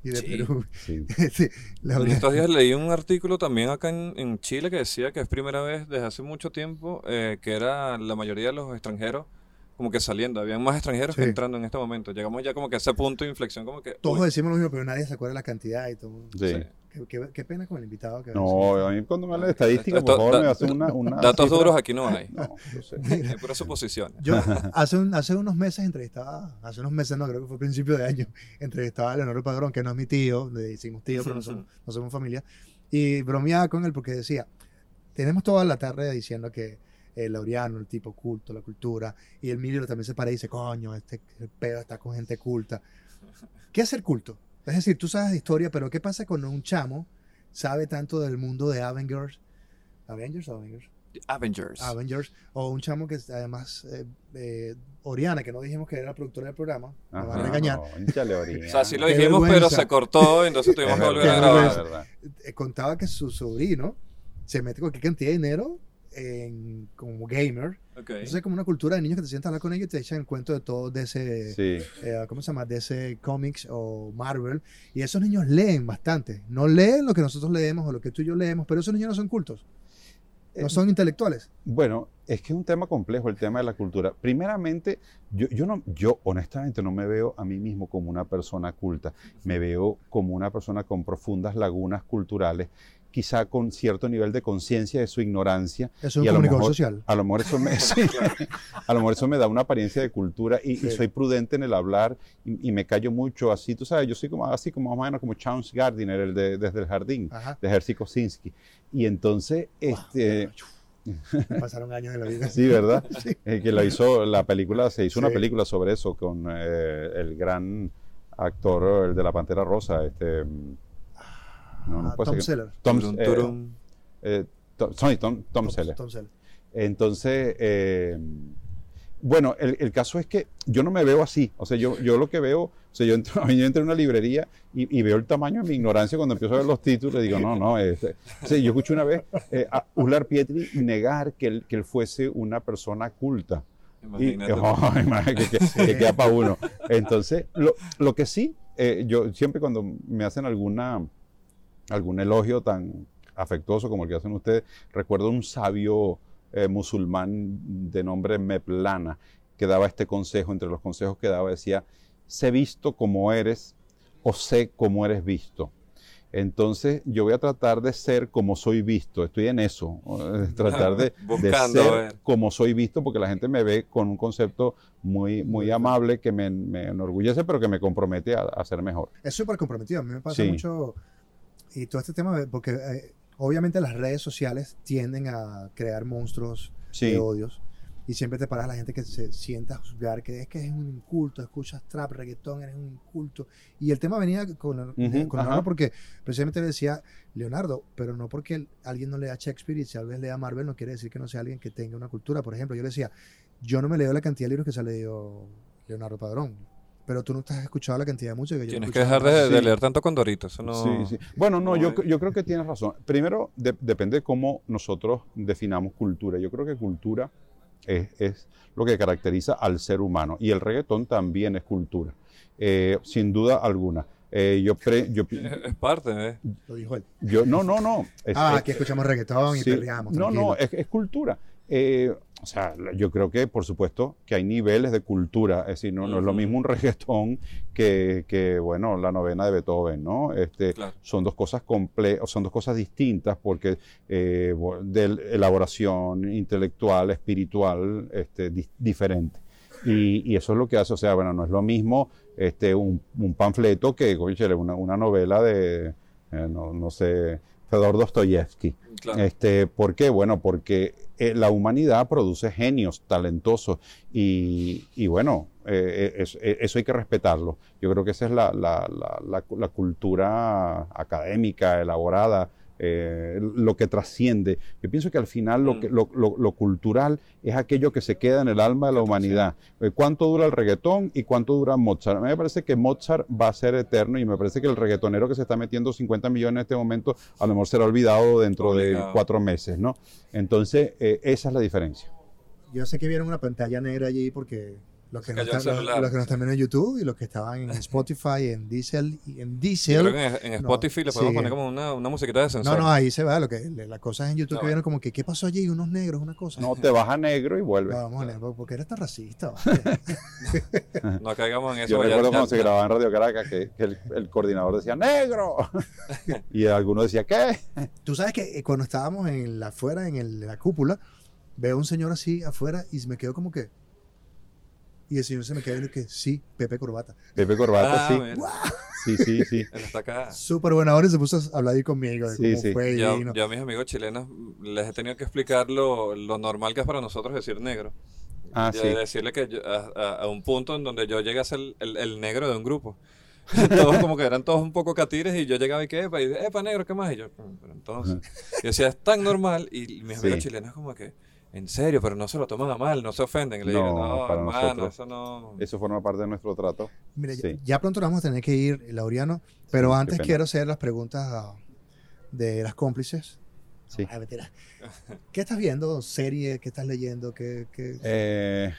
Y de
Sí.
Perú.
Sí.
Sí, la
En
verdad.
estos días leí un artículo también acá en, en Chile que decía que es primera vez desde hace mucho tiempo eh, que era la mayoría de los extranjeros como que saliendo, habían más extranjeros que
Sí.
entrando en este momento. Llegamos ya como que a ese punto de inflexión, como que...
Todos
uy,
decimos lo mismo, pero nadie se acuerda de la cantidad y todo.
Sí.
Sí.
Qué, qué- pena con el invitado que
No, a mí cuando me hablan de estadísticas,
Esto-
por favor,
da-
me hacen una, una
datos
cifra.
duros aquí no hay.
No, yo sé.
Hay puras suposiciones.
Yo hace, un- hace unos meses entrevistaba, hace unos meses no, creo que fue a principio de año, entrevistaba a Leonardo Padrón, que no es mi tío, le decimos tío, pero no somos, no somos familia, y bromeaba con él porque decía, tenemos toda la tarde diciendo que el Laureano, el tipo culto, la cultura, y el Emilio también se para y dice, coño, este el pedo está con gente culta. ¿Qué es ser culto? Es decir, tú sabes de historia, pero ¿qué pasa cuando un chamo sabe tanto del mundo de Avengers? ¿Avengers o Avengers?
Avengers.
Avengers, o un chamo que además, eh, eh, Oriana, que no dijimos que era la productora del programa, me va a
Ajá,
regañar,
no.
O sea, sí lo
Qué
dijimos, pero se cortó, entonces tuvimos que volver a grabar.
eh, contaba que su sobrino se mete cualquier cantidad de dinero en, como gamer.
Ok.
Entonces es como una cultura de niños que te sientan a hablar con ellos y te echan el cuento de todo de ese,
Sí.
eh, ¿cómo se llama? De ese cómics o Marvel. Y esos niños leen bastante. No leen lo que nosotros leemos o lo que tú y yo leemos, pero esos niños no son cultos. No
Eh,
son intelectuales.
Bueno, es que es un tema complejo el tema de la cultura. Primeramente, yo, yo, no, yo honestamente no me veo a mí mismo como una persona culta, me veo como una persona con profundas lagunas culturales, quizá con cierto nivel de conciencia de su ignorancia.
Eso es
y
un
a lo
comunicador
mejor-
social.
A lo mejor eso me, sí, a lo mejor eso me da una apariencia de cultura y, y
Sí.
soy prudente en el hablar y, y me callo mucho así. Tú sabes, yo soy como así como más o menos como Chance Gardiner, el de Desde el Jardín,
Ajá.
de Jerzy Kosinski. Y entonces, este...
Me pasaron años de la vida.
Sí, ¿verdad?
Sí.
Eh, que la hizo, la película, se hizo una
Sí.
película sobre eso con eh, el gran actor, el de la Pantera Rosa, este... No, no
Ah,
puede
Tom Seller.
Tom,
Turum,
eh, eh, Tom- sorry, Tom, Tom Selleck.
Tom Seller.
Entonces, eh, bueno, el, el caso es que yo no me veo así. O sea, yo, yo lo que veo, o sea, yo entro, yo entro en una librería y, y veo el tamaño de mi ignorancia cuando empiezo a ver los títulos y digo, no, no. Este, o sea, yo escuché una vez eh, a Ular Pietri negar que él, que él fuese una persona culta. Y,
Imagínate.
oh, imagínate que, que- que queda para uno. Entonces, lo, lo que sí, eh, yo siempre cuando me hacen alguna, algún elogio tan afectuoso como el que hacen ustedes, recuerdo un sabio eh, musulmán de nombre Meplana que daba este consejo, entre los consejos que daba decía, sé visto como eres o sé cómo eres visto. Entonces yo voy a tratar de ser como soy visto, estoy en eso, tratar de,
Buscando,
ser como soy visto, porque la gente me ve con un concepto muy, muy amable que me, me enorgullece, pero que me compromete a, a ser mejor.
Es súper comprometido. A mí me pasa
Sí.
mucho. Y todo este tema, porque eh, obviamente las redes sociales tienden a crear monstruos
Sí,
de odios. Y siempre te paras a la gente que se sienta a juzgar, que es que es un inculto, escuchas trap, reggaetón, eres un inculto. Y el tema venía con,
Ujú,
con Leonardo porque precisamente le decía, Leonardo, pero no porque alguien no lea Shakespeare y tal vez lea Marvel, no quiere decir que no sea alguien que tenga una cultura. Por ejemplo, yo le decía, yo no me leo la cantidad de libros que se ha leído Leonardo Padrón, pero tú no te has escuchado la cantidad de música que yo he
Tienes que
escuchado.
dejar de, de leer tanto Condorito. Eso no...
Sí, sí. Bueno, no,
no
yo, creo que tienes razón. Primero, de- depende de cómo nosotros definamos cultura. Yo creo que cultura es, es lo que caracteriza al ser humano y el reggaetón también es cultura, eh, sin duda alguna. Eh, yo, pre- yo, pi-
Es, parte, ¿eh?
Lo dijo él.
yo, no, no, no. es-
ah,
es-
aquí escuchamos reggaetón y
Sí.
perreamos.
No,
tranquilo.
no, es, es cultura. Eh, o sea, yo creo que, por supuesto, que hay niveles de cultura. Es decir, no, no es lo mismo un reggaetón que, que, bueno, la novena de Beethoven, ¿no? Este,
Claro.
Son dos cosas comple son dos cosas distintas porque eh, de elaboración intelectual, espiritual, este, di- diferente. Y, y eso es lo que hace, o sea, bueno, no es lo mismo este, un, un panfleto que, cónchale, una, una novela de, eh, no, no sé, Fedor Dostoyevsky. Este, ¿Por qué? Bueno, porque eh, la humanidad produce genios talentosos y, y bueno, eh, eh, eso hay que respetarlo. Yo creo que esa es la- la- la- la cultura académica, elaborada, eh, lo que trasciende. Yo pienso que al final lo,
Mm.
que- lo, lo- lo cultural es aquello que se queda en el alma de la humanidad. Eh, ¿Cuánto dura el reggaetón y cuánto dura Mozart? A mí me parece que Mozart va a ser eterno y me parece que el reggaetonero que se está metiendo 50 millones en este momento a lo mejor será olvidado dentro de cuatro meses, ¿no? Entonces, eh, esa es la diferencia.
Yo sé que vieron una pantalla negra allí porque Los que, no están, los-
celular.
los que no están viendo en YouTube y los que estaban en Spotify, en Diesel, y en Diesel.
creo que en, en
no,
Spotify le podemos
sí.
poner como una, una musiquita de
No,
sensor.
no, ahí se va. Lo que, la cosa es en YouTube
No,
que vieron como que, ¿qué pasó allí? Unos negros, una cosa.
No, te vas a negro y vuelves.
No, vamos a leer, porque eres tan racista.
No caigamos en eso.
Yo recuerdo cuando se grababa en Radio Caracas que, que el, el coordinador decía ¡Negro! y alguno decía ¿Qué?
Tú sabes que eh, cuando estábamos en la afuera, en, el- en la cúpula, veo a un señor así afuera y me quedo como que. Y el señor se me queda viendo que sí, Pepe Corbata.
Pepe Corbata,
Ah,
sí. Sí, sí, sí.
él está acá.
Súper buena hora y se puso a hablar ahí conmigo de
Sí,
cómo
sí.
fue. y
Yo,
vino.
yo a mis amigos chilenos les he tenido que explicar lo, lo normal que es para nosotros decir negro.
Ah,
Y
sí.
decirle que yo- a, a- a un punto en donde yo llegué a ser el, el- el negro de un grupo. todos como que eran todos un poco catires y yo llegaba y que, epa, y, epa, negro, ¿qué más? Y yo, "Mm, pero entonces, yo decía, es tan normal y mis amigos
Sí.
chilenos como que, en serio, pero no se lo toman a mal, no se ofenden. Le digo,
No,
no,
para
hermano,
nosotros.
eso no...
Eso forma parte de nuestro trato.
Mira, ya-
Sí.
ya, pronto nos vamos a tener que ir, Laureano, pero antes quiero hacer las preguntas ah, de las cómplices.
Sí.
Ay, mentira. ¿Qué estás viendo? ¿Serie? ¿Qué estás leyendo? ¿Qué, qué-
Eh,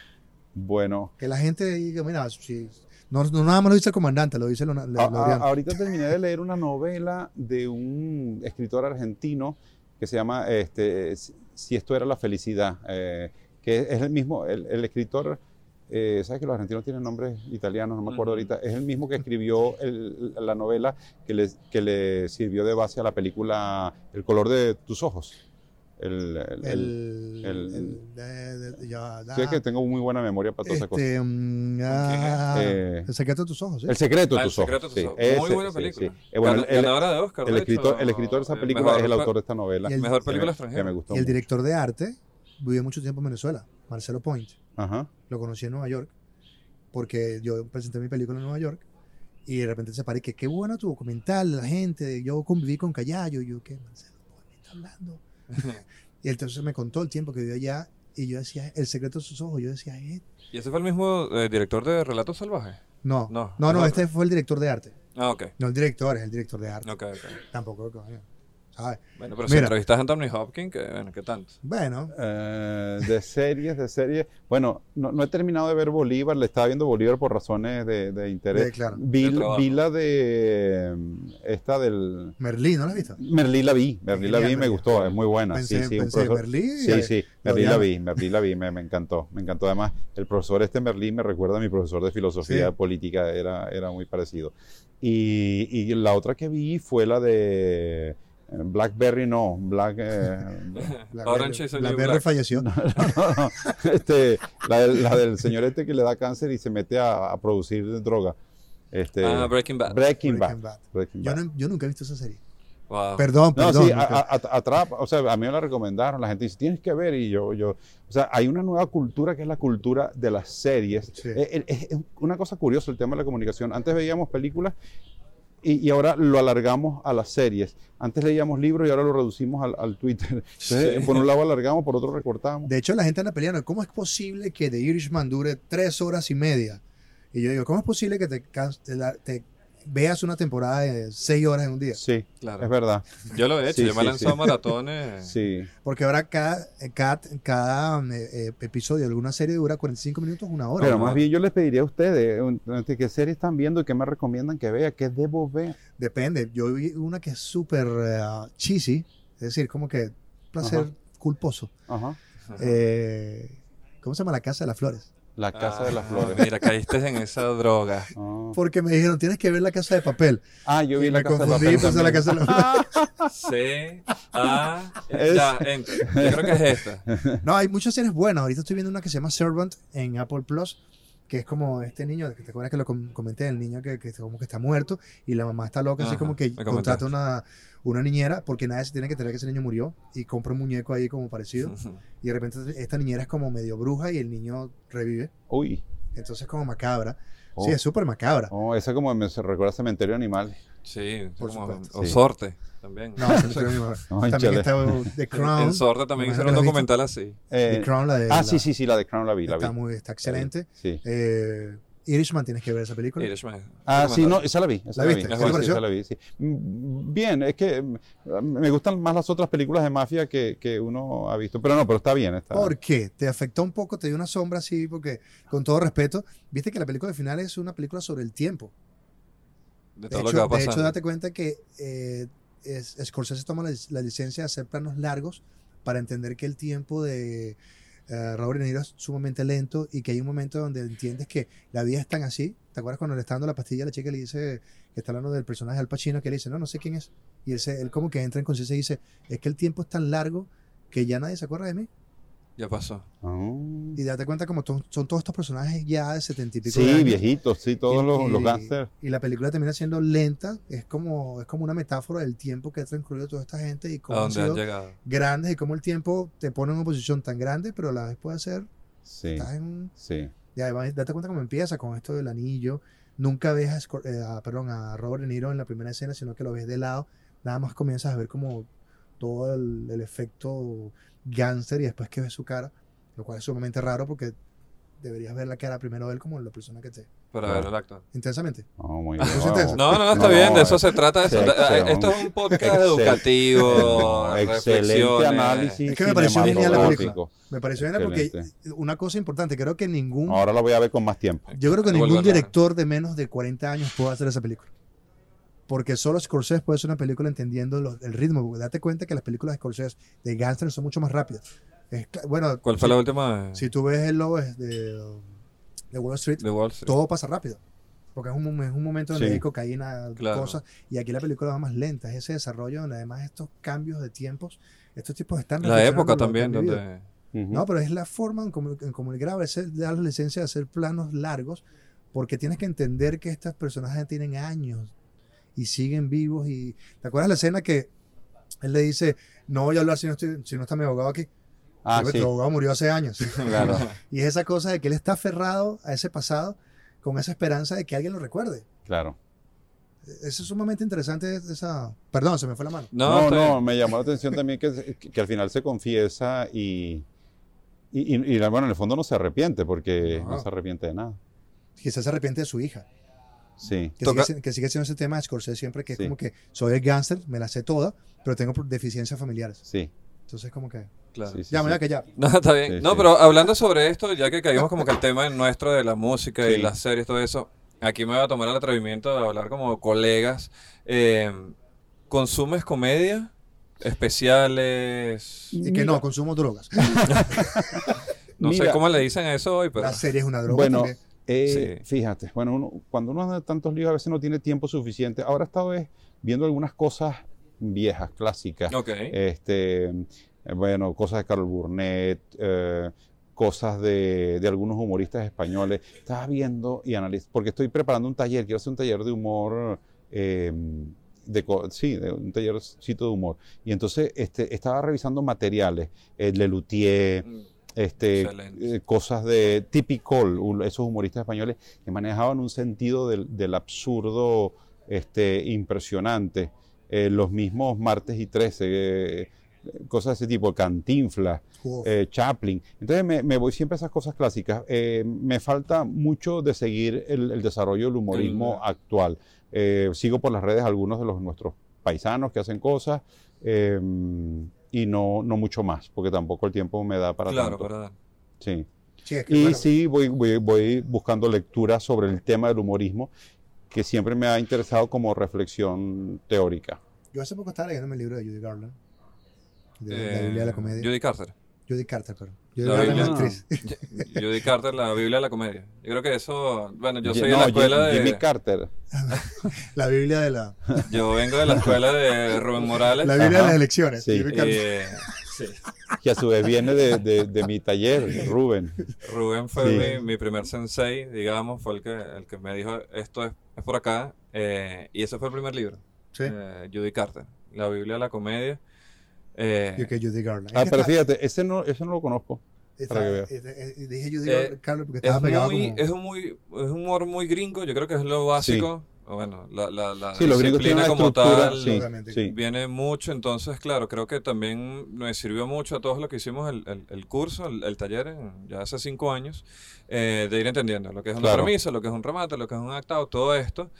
bueno,
Que la gente diga, mira, si, no, no nada más lo dice el comandante, lo dice Lona-
a- a-
Laureano.
ahorita terminé de leer una novela de un escritor argentino que se llama este, Si esto era la felicidad, eh, que es el mismo, el, el escritor, eh, sabes que los argentinos tienen nombres italianos, no me acuerdo ahorita, es el mismo que escribió el- la novela que le, que le sirvió de base a la película El color de tus ojos. El, el- el-
el,
el-
el- de- de- ya,
sí, es que tengo muy buena memoria para todas esas cosas.
este, mm, ah,
Eh,
el secreto de tus ojos, ¿sí?
El secreto de
Ah, El
tus ojos.
secreto de tus
sí,
ojos. Muy buena película.
sí. Eh, bueno,
ganadora de Oscar,
el
de
escritor,
hecho,
el escritor de esa película
mejor
es el autor de esta novela.
Y el-
Mejor película extranjera.
Que me gustó
Y el
mucho.
director de arte vivió mucho tiempo en Venezuela, Marcelo Point.
Ajá.
Lo conocí en Nueva York, porque yo presenté mi película en Nueva York, y de repente se paré que qué bueno tu documental, la gente, yo conviví con Callayo, y yo, ¿qué? Marcelo Point me está hablando. y entonces me contó el tiempo que vivió allá, y yo decía, el secreto de sus ojos, yo decía, eh,
¿Y ese fue el mismo eh, director de Relatos Salvajes?
no,
No,
no, no,
es
este fue el director de arte.
Ah, ok.
No el director, es el director de arte.
Ok, ok.
Tampoco, coño, ¿sabes?
Bueno, pero si entrevistas a Anthony Hopkins, que, bueno, ¿qué tanto?
Bueno,
Eh, de series, de series. Bueno, no, no he terminado de ver Bolívar, le estaba viendo Bolívar por razones de, de interés.
De- claro.
Vi, la de mm, esta del
Merlí, ¿no lo has visto?
Merlí la vi, Merlí la vi me gustó, es muy buena.
Pensé,
sí, sí, un
pensé
profesor-
Merlí.
Sí,
eh,
sí, Merlí la vi, Merlí la vi, me, me encantó, me encantó. Además, el profesor este Merlí me recuerda a mi profesor de filosofía
Sí.
política, era, era muy parecido. Y, y la otra que vi fue la de Blackberry, no, Black... eh,
Orange is the
la
New
Berry
Black.
falleció.
no, no, este, la, del, la del señor este que le da cáncer y se mete a, a producir droga. Este,
Ah, Breaking Bad.
Breaking
Breaking
Bad.
Bad.
Breaking
Yo,
Bad.
no- yo nunca he visto esa serie.
Wow.
Perdón,
No,
perdón.
sí, atrapa, o sea, a mí me la recomendaron, la gente dice, tienes que ver, y yo, yo, o sea, hay una nueva cultura que es la cultura de las series.
Sí.
Eh, eh, Es, es una cosa curiosa el tema de la comunicación. Antes veíamos películas y, y ahora lo alargamos a las series. Antes leíamos libros y ahora lo reducimos al, al Twitter. Entonces,
Sí.
por un lado alargamos, por otro recortamos.
De hecho, la gente anda peleando. ¿Cómo es posible que The Irishman dure tres horas y media? Y yo digo, ¿cómo es posible que te, te veas una temporada de seis horas en un día?
Sí,
Claro.
es verdad.
Yo lo he hecho,
Sí,
yo me he
sí,
lanzado
sí.
maratones.
Sí.
Porque ahora cada, cada, cada eh, eh, episodio de alguna serie dura 45 minutos, una hora.
Pero
no.
más bien yo les pediría a ustedes un- qué series están viendo y qué me recomiendan que vea, qué debo ver.
Depende. Yo vi una que es súper eh, cheesy, es decir, como que placer
Ajá.
culposo.
Ajá.
Eh, ¿Cómo se llama? La Casa de las Flores.
La Casa de las
Ah,
Flores.
Mira, caíste en esa droga.
Ah.
Porque me dijeron, tienes que ver La Casa de Papel.
Ah, yo vi
Y
la casa de papel
La
también.
Casa de las Flores.
C, A,
Es-
ya, enter. Yo creo que es esta.
No, hay muchas series buenas. Ahorita estoy viendo una que se llama Servant en Apple Plus, que es como este niño, que te acuerdas que lo com- comenté, el niño que, que como que está muerto y la mamá está loca, así como que contrata una, una niñera porque nadie se tiene que enterar que ese niño murió y compra un muñeco ahí como parecido. Y de repente esta niñera es como medio bruja y el niño revive.
Uy.
Entonces es como macabra.
Oh.
Sí, es súper macabra.
Oh, esa como me se recuerda a Cementerio Animal.
Sí,
Por
como- o
Sí.
Sorte también.
No.
Ay,
También está The Crown.
En Sorte también hicieron un documental así.
Eh,
The Crown, la de.
ah,
la-
sí, sí, sí, la de Crown la vi, la
Está,
vi.
muy, está excelente.
Sí.
Eh, Irishman, tienes que ver esa película.
Irishman.
Ah, sí, no, esa la vi. Esa
¿La
la,
viste?
vi. La vi, sí. Bien, es que me gustan más las otras películas de mafia que, que uno ha visto. Pero no, pero está bien. Está.
¿Por qué? ¿Te afectó un poco? ¿Te dio una sombra así? Porque, con todo respeto, viste que la película final es una película sobre el tiempo.
De
De
todo lo que va
hecho, de hecho, date cuenta que eh, es- Scorsese toma la, la licencia de hacer planos largos para entender que el tiempo de eh, Robert De Niro es sumamente lento y que hay un momento donde entiendes que la vida es tan así. ¿Te acuerdas cuando le está dando la pastilla a la chica le dice que está hablando del personaje Al Pacino que le dice, no, no sé quién es? Y él, él como que entra en conciencia y dice, es que el tiempo es tan largo que ya nadie se acuerda de mí.
Ya pasó.
Ah.
Y date cuenta como to- son todos estos personajes ya de setenta y pico de
Sí,
años.
viejitos, sí, todos
Y-
los, los.
Y la película termina siendo lenta, es como, es como una metáfora del tiempo que ha transcurrido toda esta gente y cómo han sido grandes y cómo el tiempo te pone en una posición tan grande, pero a la vez puede ser,
Sí,
estás en,
sí.
y además date cuenta cómo empieza con esto del anillo, nunca ves a, Scor- eh, a- perdón, a Robert De Niro en la primera escena, sino que lo ves de lado, nada más comienzas a ver como todo el, el efecto gánster y después que ves su cara, lo cual es sumamente raro porque deberías ver la cara primero de él como la persona que te...
Para
Claro.
ver el actor.
Intensamente.
Oh, muy
¿Tú
bien.
sientes eso?
No, no, no, está
No,
bien, de eso
eh,
se trata. eso. Esto es un podcast
Excel-
educativo,
Excelente análisis.
Es que me pareció genial la película. Me pareció bien porque una cosa importante, creo que ningún,
Ahora la voy a ver con más tiempo.
yo creo que ningún director de menos de 40 años puede hacer esa película. Porque solo Scorsese puede hacer una película entendiendo los- el ritmo. Porque date cuenta que las películas de Scorsese de gangsters son mucho más rápidas. Es bueno,
¿Cuál fue
si,
la última?
si tú ves el logo de, de Wall Street,
de Wall Street.
todo pasa rápido. Porque es un, es un momento donde
Sí.
hay cocaína,
Claro.
cosas. Y aquí la película va más lenta. Es ese desarrollo donde además estos cambios de tiempos, estos tipos están
La época también, donde.
No, pero es la forma en cómo, en cómo él graba, es el- dar la licencia de hacer planos largos, porque tienes que entender que estos personajes tienen años y siguen vivos. y ¿Te acuerdas la escena que él le dice, no voy a hablar si no, estoy, si no está mi abogado aquí?
Ah, sí.
Tu abogado murió hace años.
Claro.
y es esa cosa de que él está aferrado a ese pasado con esa esperanza de que alguien lo recuerde.
Claro.
Eso es sumamente interesante. Esa... Perdón, se me fue la mano.
No,
No, no, me llamó la atención también que, que, que al final se confiesa y, y, y- y, bueno, en el fondo no se arrepiente porque
No.
no, se arrepiente de nada.
Quizás se arrepiente de su hija.
Sí,
Que,
Toca-
sigue, si- que sigue siendo ese tema de Scorsese siempre, que es como que soy el gánster, me la sé toda, pero tengo deficiencias familiares.
sí.
Entonces, como que.
Claro.
sí, sí,
Ya,
sí.
mira que ya.
No, está bien.
Sí,
no,
sí.
pero hablando sobre esto, ya que caímos como que el tema nuestro de la música y las series, todo eso, aquí me voy a tomar el atrevimiento de hablar como colegas. Eh, ¿Consumes comedia? ¿Especiales?
Y que no, consumo drogas.
No sé cómo le dicen a eso hoy, pero...
La serie es una droga
Bueno,
también.
Eh,
Sí.
fíjate, bueno, uno- cuando uno anda de tantos líos a veces no tiene tiempo suficiente. Ahora he estado eh, viendo algunas cosas viejas, clásicas.
Ok.
Este, eh, bueno, cosas de Carol Burnett, eh, cosas de, de algunos humoristas españoles. Estaba viendo y analizando, porque estoy preparando un taller, quiero hacer un taller de humor, eh, de, sí, de un tallercito de humor. Y entonces este, estaba revisando materiales, eh, Lelutier,
Mm,
este,
Excelente.
eh, cosas de typical, esos humoristas españoles que manejaban un sentido del, del absurdo este, impresionante. Eh, los mismos martes y 13, eh, cosas de ese tipo, Cantinflas, eh, Chaplin. Entonces me, me voy siempre a esas cosas clásicas. Eh, me falta mucho de seguir el, el desarrollo del humorismo
El-
actual. Eh, sigo por las redes algunos de los nuestros paisanos que hacen cosas eh, y no, no mucho más, porque tampoco el tiempo me da para
claro,
tanto.
para...
Sí.
sí, es que,
Y
bueno,
sí, voy, voy, voy buscando lecturas sobre el tema del humorismo, que siempre me ha interesado como reflexión teórica.
Yo hace poco estaba leyendo el libro de Judy Garland. De la
Eh,
Biblia de la comedia.
Judy Carter.
Judy Carter, perdón. Judy
La Biblia.
actriz.
Judy Carter, la Biblia de la comedia. Yo creo que eso... Bueno, yo soy de
no,
la
Jim-
escuela
Jimmy
de...
Carter.
La Biblia de la,
Yo vengo de la escuela de Rubén Morales.
la Biblia de
Ajá.
las elecciones.
Sí.
Judy Carter.
Eh, sí.
que a su vez viene de, de- de mi taller, Rubén.
Rubén fue
Sí.
mi, mi primer sensei, digamos, fue el que, el que me dijo, esto es, es por acá, eh, y ese fue el primer libro,
Sí.
eh, Judy Carter, la Biblia de la comedia. Eh,
Yo que Judy Garland.
Ah,
Es
pero fíjate, ese no, ese no lo conozco.
está-
para que veas.
eh, eh, dije Judy
Eh,
Garland porque
es,
estaba pegado
muy,
como...
es, un muy, es un humor muy gringo, yo creo que es lo básico. o bueno, la, la, la
Sí, los
disciplina como tal
Sí, sí.
viene mucho, entonces, claro, creo que también me sirvió mucho a todos lo que hicimos el, el- el curso, el, el taller, en- ya hace cinco años, eh, de ir entendiendo lo que es una
Claro.
premisa, lo que es un remate, lo que es un actado, todo esto.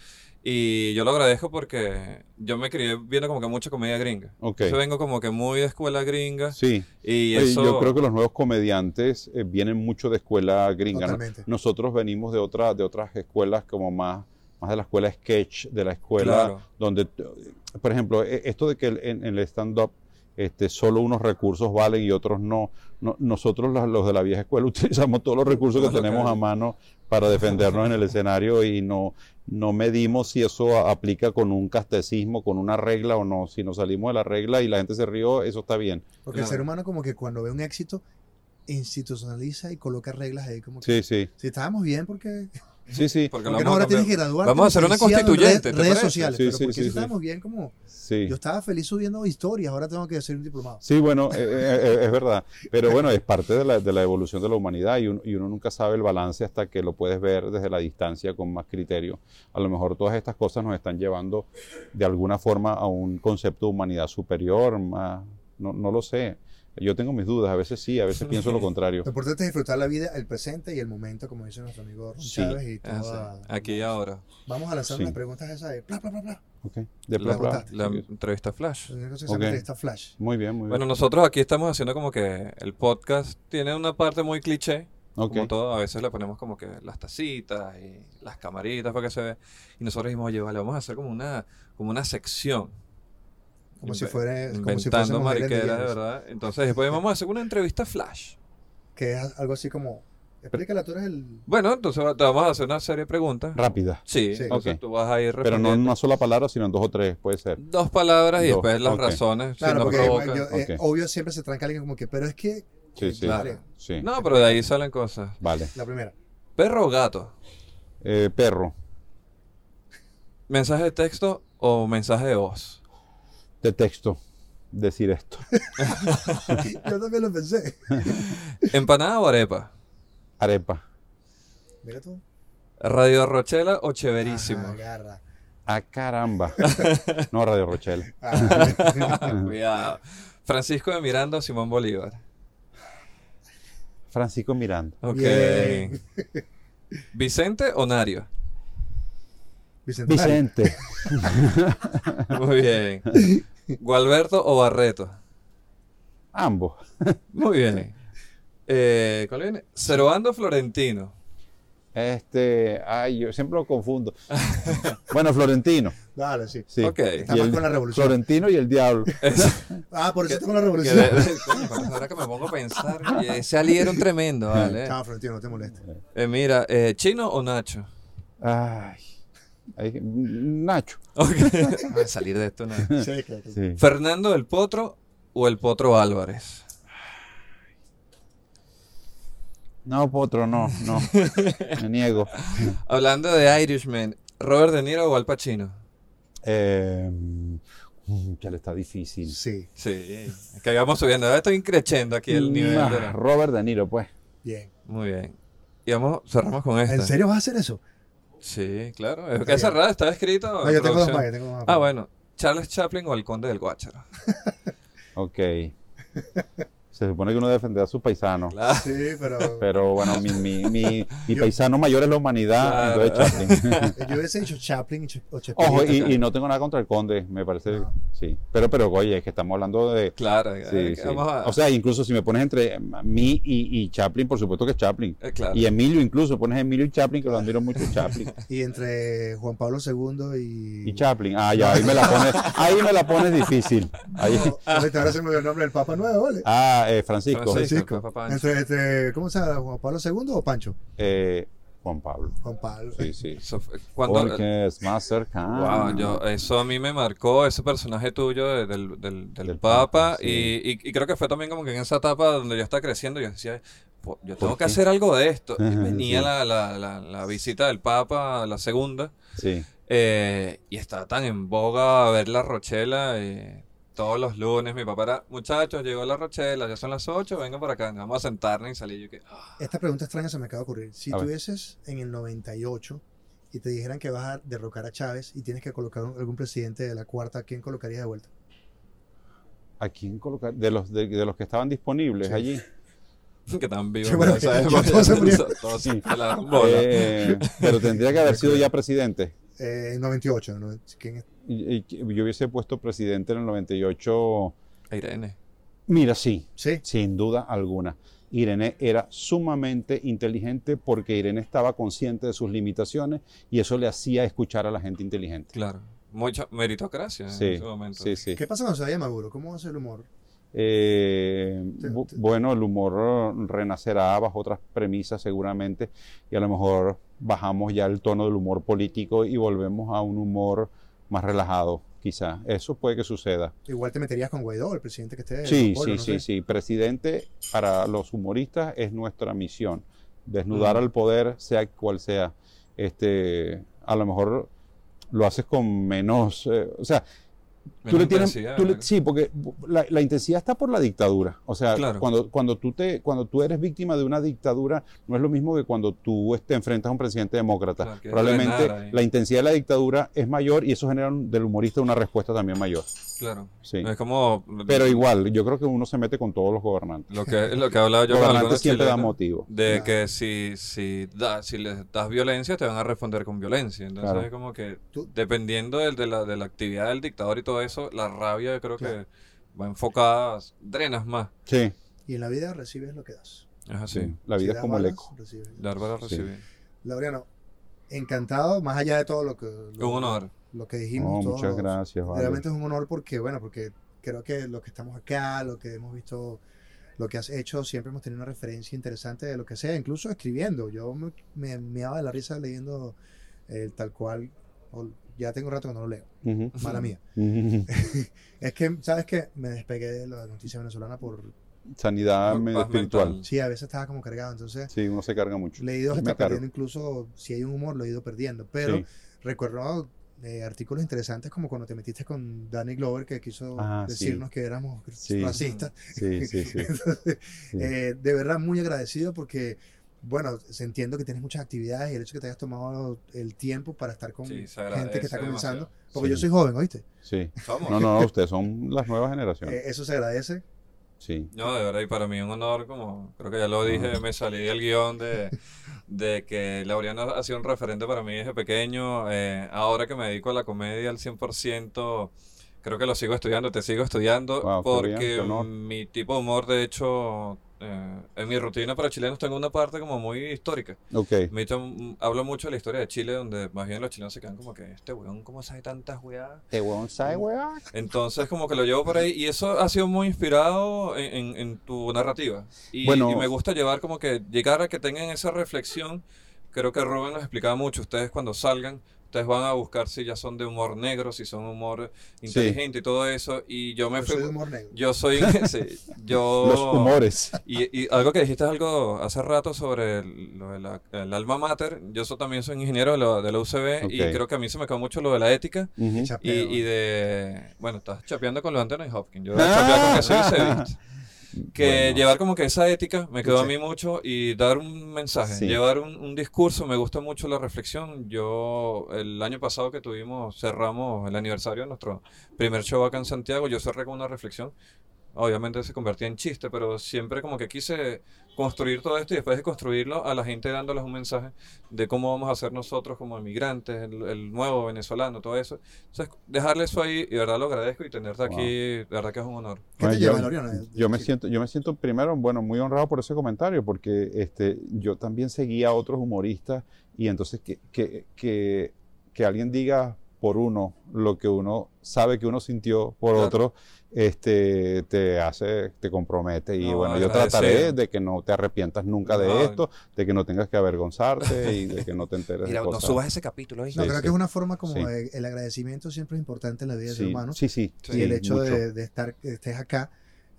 Y yo lo agradezco porque yo me crié viendo como que mucha comedia gringa. Yo vengo como que muy de escuela gringa.
Sí.
Y
Oye,
eso...
Yo creo que los nuevos comediantes eh, vienen mucho de escuela gringa. ¿no? Nosotros venimos de, otra, de otras escuelas como más, más de la escuela sketch, de la escuela
Claro.
donde, por ejemplo, eh, esto de que el- en, en el stand-up este, solo unos recursos valen y otros no. No- nosotros los, los de la vieja escuela utilizamos todos los recursos que tenemos a mano para defendernos en el escenario y no, no medimos si eso a- aplica con un castecismo, con una regla o no. Si nos salimos de la regla y la gente se rió, eso está bien.
Porque el ser humano como que cuando ve un éxito institucionaliza y coloca reglas ahí como que
Sí, sí.
si estábamos bien porque
Sí, sí.
Porque lo
porque no
vamos a
ahora tienes que graduar
Vamos a hacer una constituyente, ¿te
redes sociales
Sí,
pero
sí,
porque
sí,
estábamos bien como
sí.
yo estaba feliz subiendo historias ahora tengo que hacer un diplomado
Sí, bueno, eh, eh, eh, es verdad. Pero bueno, es parte de la, de la evolución de la humanidad y uno, y uno nunca sabe el balance hasta que lo puedes ver desde la distancia con más criterio. A lo mejor todas estas cosas nos están llevando de alguna forma a un concepto de humanidad superior, más, no, no lo sé. Yo tengo mis dudas, a veces sí, a veces pienso lo contrario.
lo importante es disfrutar la vida el presente y el momento como dice nuestro amigo Ron
Sí.
Chávez y
así,
toda-
Aquí y ahora.
vamos a lanzar
Sí.
unas preguntas esas de bla bla bla bla
Ok, De
La,
gustaste.
la entrevista flash.
Una cosa que se llama
Ok.
entrevista flash
Muy bien, muy bien.
Bueno, nosotros aquí estamos haciendo como que el podcast tiene una parte muy cliché.
Ok.
Como todo, a veces le ponemos como que las tacitas y las camaritas para que se vea. Y nosotros dijimos, oye, vale, vamos a hacer como una, como una sección.
Como si fuera como si
mariqueras, de verdad. Entonces después vamos a hacer una entrevista flash.
que es algo así como explícala tú eres el
Bueno, entonces te vamos a hacer una serie de preguntas.
Rápida.
Sí,
Sí.
entonces
Ok.
tú vas a ir
Pero no en una sola palabra, sino en dos o tres, puede ser.
dos palabras y
Dos,
después las razones.
claro porque
provoca.
yo- eh, obvio siempre se tranca alguien como que pero es que
Sí, sí.
Claro.
Sí.
No, pero de ahí salen cosas.
Vale.
la primera
¿Perro o gato?
Eh, perro.
¿Mensaje de texto o mensaje de voz?
De texto. Decir esto.
yo también lo pensé
¿Empanada o arepa?
Arepa.
mira tú
¿Radio Rochela o Chéverísimo?
Ajá, agarra
Ah, caramba. No, Radio Rochelle.
Ah,
Cuidado. Francisco de Miranda o Simón Bolívar.
Francisco Miranda.
Ok.
Bien.
¿Vicente o Nario?
Vicente.
Vicente.
Muy bien. ¿Gualberto o Barreto?
Ambos.
Muy bien. Eh, ¿Cuál viene? Cervando o Florentino.
Este, ay, yo siempre lo confundo. Bueno, Florentino.
Dale, sí.
Sí.
Ok.
Está
Y
más
el-
con la revolución.
Florentino y el diablo.
Es-
Ah, por eso está con la revolución.
ahora que me pongo a pensar, oye, ese alieron tremendo, ¿vale?
Chao, Florentino, no te molestes.
Eh, mira, eh, ¿chino o Nacho?
Ay. Ay, Nacho.
Ok. Vamos a salir de esto. ¿no?
Sí, claro.
Sí.
¿Fernando el Potro o el Potro Álvarez?
No, Potro, no, no. Me niego.
Hablando de Irishman, ¿Robert De Niro o Al Pacino?
Eh, mm, ya le está difícil.
Sí,
Sí, es que vamos subiendo. Estoy increciendo aquí el nivel.
Nah,
de la-
Robert De Niro, pues.
bien.
Muy bien. Y vamos, cerramos con esta.
¿En serio vas a hacer eso?
Sí, claro. Es que
bien.
cerrada está escrito.
No,
en
yo tengo dos más, yo tengo dos más.
Ah, bueno. Charles Chaplin o el Conde del Guácharo.
Ok. Se supone que uno debe defender a sus paisanos.
Claro.
Sí, pero
Pero bueno, mi, mi, mi, mi
Yo-
paisano mayor es la humanidad,
Claro.
entonces Chaplin.
yo hubiese dicho Chaplin o Chespirito.
Ojo, y, y no tengo nada contra el conde, me parece.
No.
Sí. Pero, pero, oye, es que estamos hablando de.
Claro.
Sí,
eh,
sí.
Vamos a...
O sea, incluso si me pones entre mí y, y Chaplin, por supuesto que es Chaplin.
eh, claro.
Y Emilio, incluso, pones Emilio y Chaplin, que lo admiro mucho, Chaplin.
Y entre Juan Pablo II y...
Y Chaplin, ah, ya, ahí me la pones, ahí me la pones difícil. Ahí.
No, ahorita ahora se me dio el nombre del Papa Nuevo, ¿vale?
Ah, eh, Francisco.
Francisco.
Francisco. Entre, entre, ¿cómo se llama? ¿Juan Pablo II o Pancho?
Eh, Juan Pablo.
Juan Pablo.
Sí, sí.
Fue- cuando,
Porque es más cercano.
Wow, yo, eso a mí me marcó ese personaje tuyo de- del, del, del
Del
Papa,
Papa, sí.
y, y- y creo que fue también como que en esa etapa donde yo estaba creciendo, yo decía, "Po- yo tengo que hacer algo de esto. Y venía
sí.
la, la, la, la visita del Papa, la segunda,
Sí.
eh, y estaba tan en boga ver la Rochela, eh, todos los lunes mi papá era, muchachos, llegó la Rochela, ya son las 8, vengan por acá, vamos a sentarnos y salir. Yo que, "Ah".
Esta pregunta extraña se me acaba de ocurrir. Si tuvieses en el 98 y te dijeran que vas a derrocar a Chávez y tienes que colocar un- algún presidente de la cuarta, ¿a quién colocarías de vuelta?
¿A quién colocar? De los, de, de los que estaban disponibles
Sí.
allí.
Que están vivos.
Sí, bueno, todos se.
Todos bola.
Eh, pero tendría que haber sido ya presidente.
Eh, en 98, ¿no? ¿Quién es?
Y- y yo hubiese puesto presidente en el 98.
Irene.
Mira, sí,
Sí,
sin duda alguna. Irene era sumamente inteligente porque Irene estaba consciente de sus limitaciones y eso le hacía escuchar a la gente inteligente.
Claro. Mucha meritocracia en
Sí,
ese momento.
sí, sí.
¿qué pasa cuando se vaya Maduro? ¿Cómo va a ser el humor?
Eh, bueno, el humor renacerá bajo otras premisas seguramente y a lo mejor bajamos ya el tono del humor político y volvemos a un humor más relajado, quizá. Eso puede que suceda.
Igual te meterías con Guaidó, el presidente que esté.
Sí,
Polo,
sí,
no
sí,
sé.
sí. Presidente para los humoristas es nuestra misión. Desnudar al poder, sea cual sea. Este, a lo mejor lo haces con menos, eh, o sea, tú le tienes, tú le- sí, porque la, la intensidad está por la dictadura. O sea,
Claro.
cuando, cuando, tú te, cuando tú eres víctima de una dictadura, no es lo mismo que cuando tú te enfrentas a un presidente demócrata.
Claro,
Probablemente
drenar ahí.
la intensidad de la dictadura es mayor y eso genera un- del humorista una respuesta también mayor.
Claro.
Sí.
Es como.
Pero igual, yo creo que uno se mete con todos los gobernantes.
Lo que, lo que hablaba yo
Los
con
gobernantes
algunos
siempre dan
chilenos,
motivo.
De
Claro.
que si, si, da, si les das violencia, te van a responder con violencia. Entonces
Claro.
es como que, dependiendo del- de, la, de la actividad del dictador y todo eso, la rabia yo creo
Claro.
que va enfocada, drenas más.
Sí,
Y en la vida recibes lo que das.
Es así.
sí. La
Si
vida es como el
balas,
eco.
recibes.
Dar para
Sí.
recibir.
Laureano, encantado, más allá de todo lo que, lo,
Un honor.
lo que dijimos.
No,
todos,
muchas gracias. vale.
Realmente es un honor porque, bueno, porque creo que los que estamos acá, lo que hemos visto, lo que has hecho, siempre hemos tenido una referencia interesante de lo que sea, incluso escribiendo. Yo me, me meaba de la risa leyendo el tal cual, o- ya tengo rato que no lo leo, mala mía. Es que, ¿sabes qué? Me despegué de la noticia venezolana por...
Sanidad
Por
espiritual.
mental.
Sí, a veces estaba como cargado, entonces
Sí, uno se carga mucho.
le he ido
Yo
hasta
me cargo.
perdiendo, incluso si hay un humor, lo he ido perdiendo. Pero
Sí.
recuerdo eh, artículos interesantes como cuando te metiste con Danny Glover, que quiso
Ah, sí.
decirnos que éramos
Sí.
racistas.
Sí, sí, sí.
Entonces,
Sí.
eh, de verdad, muy agradecido porque, bueno, se entiendo que tienes muchas actividades y el hecho que te hayas tomado el tiempo para estar con
Sí,
gente que está comenzando.
demasiado.
Porque
Sí.
yo soy joven, ¿oíste?
Sí.
Somos.
No, no, no, ustedes son las nuevas generaciones.
Eh, eso se agradece.
Sí.
No, de verdad, y para mí es un honor, como creo que ya lo dije, me salí del guion de, de que Laureano ha sido un referente para mí desde pequeño. Eh, ahora que me dedico a la comedia al 100%, creo que lo sigo estudiando, te sigo estudiando,
Wow, qué bien,
porque mi tipo de humor, de hecho, eh, en mi rutina para chilenos tengo una parte como muy histórica.
Ok.
Me hablo mucho de la historia de Chile, donde más bien los chilenos se quedan como que, este weón, ¿cómo sabe tantas weadas?
¿Te huevón sabe, weá?
Entonces, como que lo llevo por ahí y eso ha sido muy inspirado en, en- en tu narrativa. Y,
Bueno.
y me gusta llevar como que llegar a que tengan esa reflexión. Creo que Rubén nos explicaba mucho. Ustedes cuando salgan, ustedes van a buscar si ya son de humor negro, si son humor inteligente y todo eso. Y yo me
Yo
fui...
soy de humor negro.
Yo soy... sí, yo...
Los humores.
Y, y algo que dijiste algo hace rato sobre el, lo de la- el alma mater. Yo so- también soy ingeniero de la, de la UCB y creo que a mí se me quedó mucho lo de la ética. Y, de. Bueno, estás chapeando con lo de Anthony Hopkins. Yo chapeaba con que soy UCBista. Que
Bueno.
llevar como que esa ética me quedó a mí mucho y dar un mensaje,
Sí.
llevar un, un discurso. Me gusta mucho la reflexión. Yo, el año pasado que tuvimos, cerramos el aniversario de nuestro primer show acá en Santiago. Yo cerré con una reflexión. Obviamente se convertía en chiste, pero siempre como que quise construir todo esto y después de construirlo a la gente dándoles un mensaje de cómo vamos a ser nosotros como inmigrantes, el, el nuevo venezolano, todo eso. Entonces, dejarle eso ahí, y de verdad lo agradezco y tenerte aquí, de verdad que es un honor.
¿Qué
Bueno,
te lleva,
yo,
de-
yo me siento, yo me siento primero, bueno, muy honrado por ese comentario, porque este, yo también seguía a otros humoristas y entonces que, que, que, que alguien diga por uno lo que uno sabe que uno sintió por
Claro.
otro, este, te hace, te compromete y
No,
bueno, yo trataré de que no te arrepientas nunca de
No.
esto, de que no tengas que avergonzarte y de que no te enteres
Mira,
de
no
cosas.
subas ese capítulo.
No,
Sí,
creo
sí.
que es una forma como
Sí.
de- el agradecimiento siempre es importante en la vida del ser
Sí,
humano.
sí, sí,
Sí,
y el hecho de, de estar, estés acá,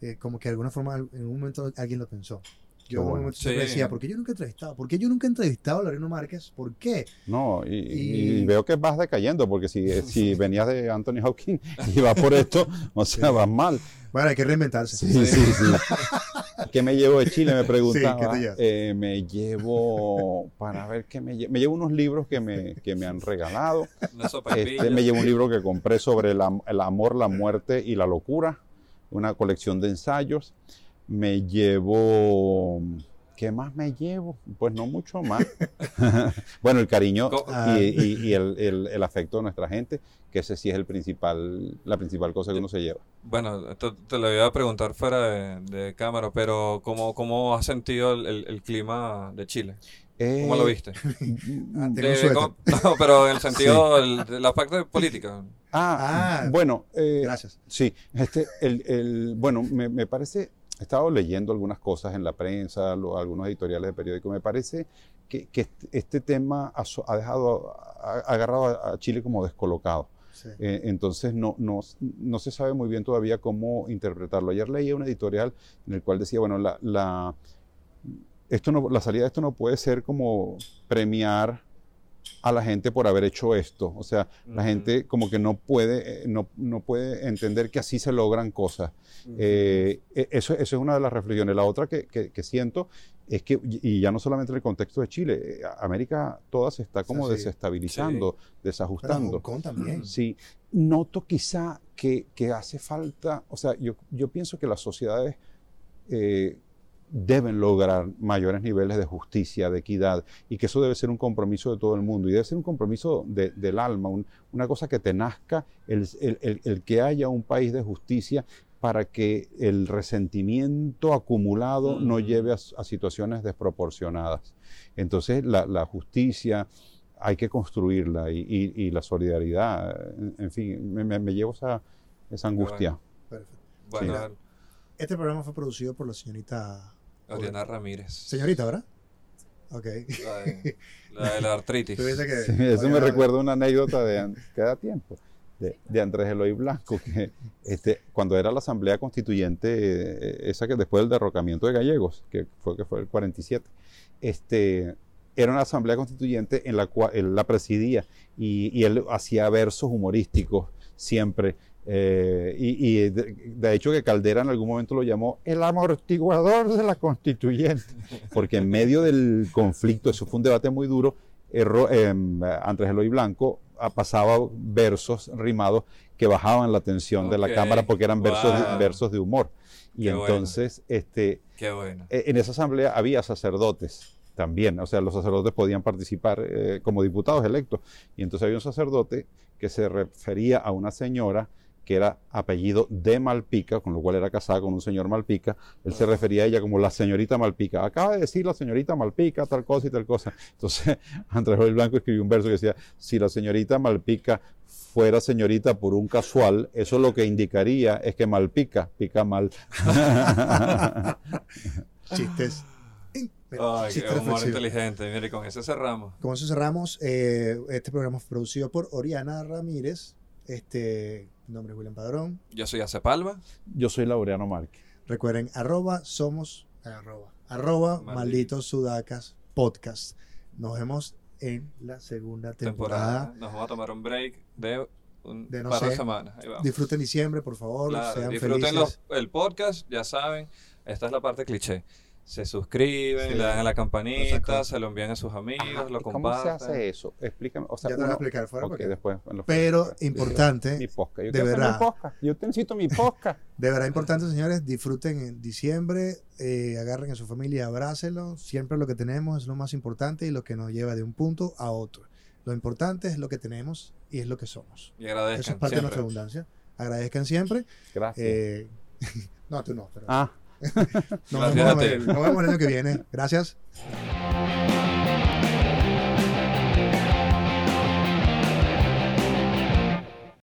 eh, como que de alguna forma en un momento alguien lo pensó. Yo
bueno.
momento siempre
Sí.
decía, ¿por qué yo nunca he entrevistado? ¿Por qué yo nunca he entrevistado a Loreno Márquez? ¿Por qué?
No, y,
Y-
y veo que vas decayendo, porque si, si venías de Anthony Hopkins y vas por esto, o sea, vas mal.
Bueno, hay que reinventarse.
Sí, sí, sí. ¿Qué me llevo de Chile? Me preguntaba.
Sí, ¿qué te llevas?
Eh, me llevo, para ver qué me llevo. Me llevo unos libros que me, que me han regalado.
Una sopa de
Este, me llevo un libro que compré sobre el, am- el amor, la muerte y la locura. Una colección de ensayos. Me llevo. ¿Qué más me llevo? Pues no mucho más. bueno, el cariño
Ah.
y, y- y el, el- el afecto de nuestra gente, que ese sí es el principal, la principal cosa que uno se lleva.
Bueno, esto te lo iba a preguntar fuera de, de cámara, pero ¿cómo, cómo has sentido el, el- el clima de Chile? ¿Cómo lo
Eh,
viste?
Ah,
mm,
tengo
De-
suéter.
¿cómo- no, pero en el sentido del- de la parte política.
Ah,
Ah,
bueno, eh,
Gracias.
Sí, este, el, el- bueno, me, me parece, he estado leyendo algunas cosas en la prensa, lo- algunos editoriales de periódicos, me parece que, que este, tema ha, ha dejado, ha, ha agarrado a, a Chile como descolocado.
Sí.
Eh, entonces no, no, no se sabe muy bien todavía cómo interpretarlo. Ayer leí un editorial en el cual decía, bueno, la, la, esto no, la salida de esto no puede ser como premiar a la gente por haber hecho esto. O sea, la gente como que no puede, eh, no, no puede entender que así se logran cosas. Eh, e- eso, eso es una de las reflexiones. La otra que, que- que siento es que, y ya no solamente en el contexto de Chile, eh, América toda se está como
Sí.
desestabilizando,
Pero
desajustando.
Hong Kong también.
Sí, noto quizá que, que hace falta, o sea, yo, yo pienso que las sociedades eh, deben lograr mayores niveles de justicia, de equidad, y que eso debe ser un compromiso de todo el mundo, y debe ser un compromiso de- del alma, un- una cosa que te nazca, el, el- el- el que haya un país de justicia para que el resentimiento acumulado no lleve a, a situaciones desproporcionadas. Entonces, la, la justicia hay que construirla y, y- y la solidaridad, en, en fin, me, me- me llevo esa, esa angustia.
Perfecto.
Bueno,
Sí.
Este programa fue producido por la señorita.
Oriana Ramírez.
Señorita, ¿verdad? Ok.
La de la, de la artritis.
Tuviese que-
Sí, eso me recuerda una anécdota de an- que da tiempo, de, de Andrés Eloy Blanco, que este, cuando era la Asamblea Constituyente, eh, esa que después del derrocamiento de Gallegos, que fue, que fue el 47, este, era una Asamblea Constituyente en la cual él la presidía y, y él hacía versos humorísticos siempre. Eh, y y de, de hecho que Caldera en algún momento lo llamó el amortiguador de la constituyente, porque en medio del conflicto, eso fue un debate muy duro, Erro- em, Andrés Eloy Blanco ah, pasaba versos rimados que bajaban la tensión de la Cámara porque eran versos,
wow.
versos de humor. Y
Qué bueno.
entonces, este,
Qué bueno.
eh, en esa asamblea había sacerdotes también, o sea, los sacerdotes podían participar eh, como diputados electos. Y entonces había un sacerdote que se refería a una señora que era apellido de Malpica, con lo cual era casada con un señor Malpica. Él se refería a ella como la señorita Malpica. Acaba de decir la señorita Malpica, tal cosa y tal cosa. Entonces, Andrés Joel Blanco escribió un verso que decía, si la señorita Malpica fuera señorita por un casual, eso lo que indicaría es que Malpica, pica mal.
Chistes.
Ay, qué humor inteligente. Mire, con eso cerramos.
Con eso cerramos. eh, este programa fue producido por Oriana Ramírez. Este, mi nombre es William Padrón.
Yo soy Ace Palma.
Yo soy Laureano Márquez.
Recuerden, arroba somos, arroba, arroba
Maldito.
malditos sudacas podcast. Nos vemos en la segunda temporada.
Temporada. Nos vamos a tomar un break de un
De no
par de
sé.
semanas. Ahí vamos.
Disfruten diciembre, por favor.
Claro,
sean
disfruten
felices.
los- el podcast, ya saben. Esta es la parte cliché. Se suscriben,
Sí.
le dan a la campanita, se lo envían a sus amigos, lo
¿Y ¿Cómo se
comparten.
hace eso? Explícame. O sea,
ya te voy a explicar fuera.
Ok,
porque-
después.
Pero
mi
importante,
posca. Yo
de verdad.
mi posca. Yo te necesito mi posca.
de verdad importante, señores, disfruten en diciembre, eh, agarren a su familia, abrácenlo. Siempre lo que tenemos es lo más importante y lo que nos lleva de un punto a otro. Lo importante es lo que tenemos y es lo que somos.
Y agradezcan.
Eso es parte de nuestra abundancia. Agradezcan siempre.
Gracias.
Eh, no, tú no. Pero
ah.
nos, vemos nos vemos el año que viene. Gracias.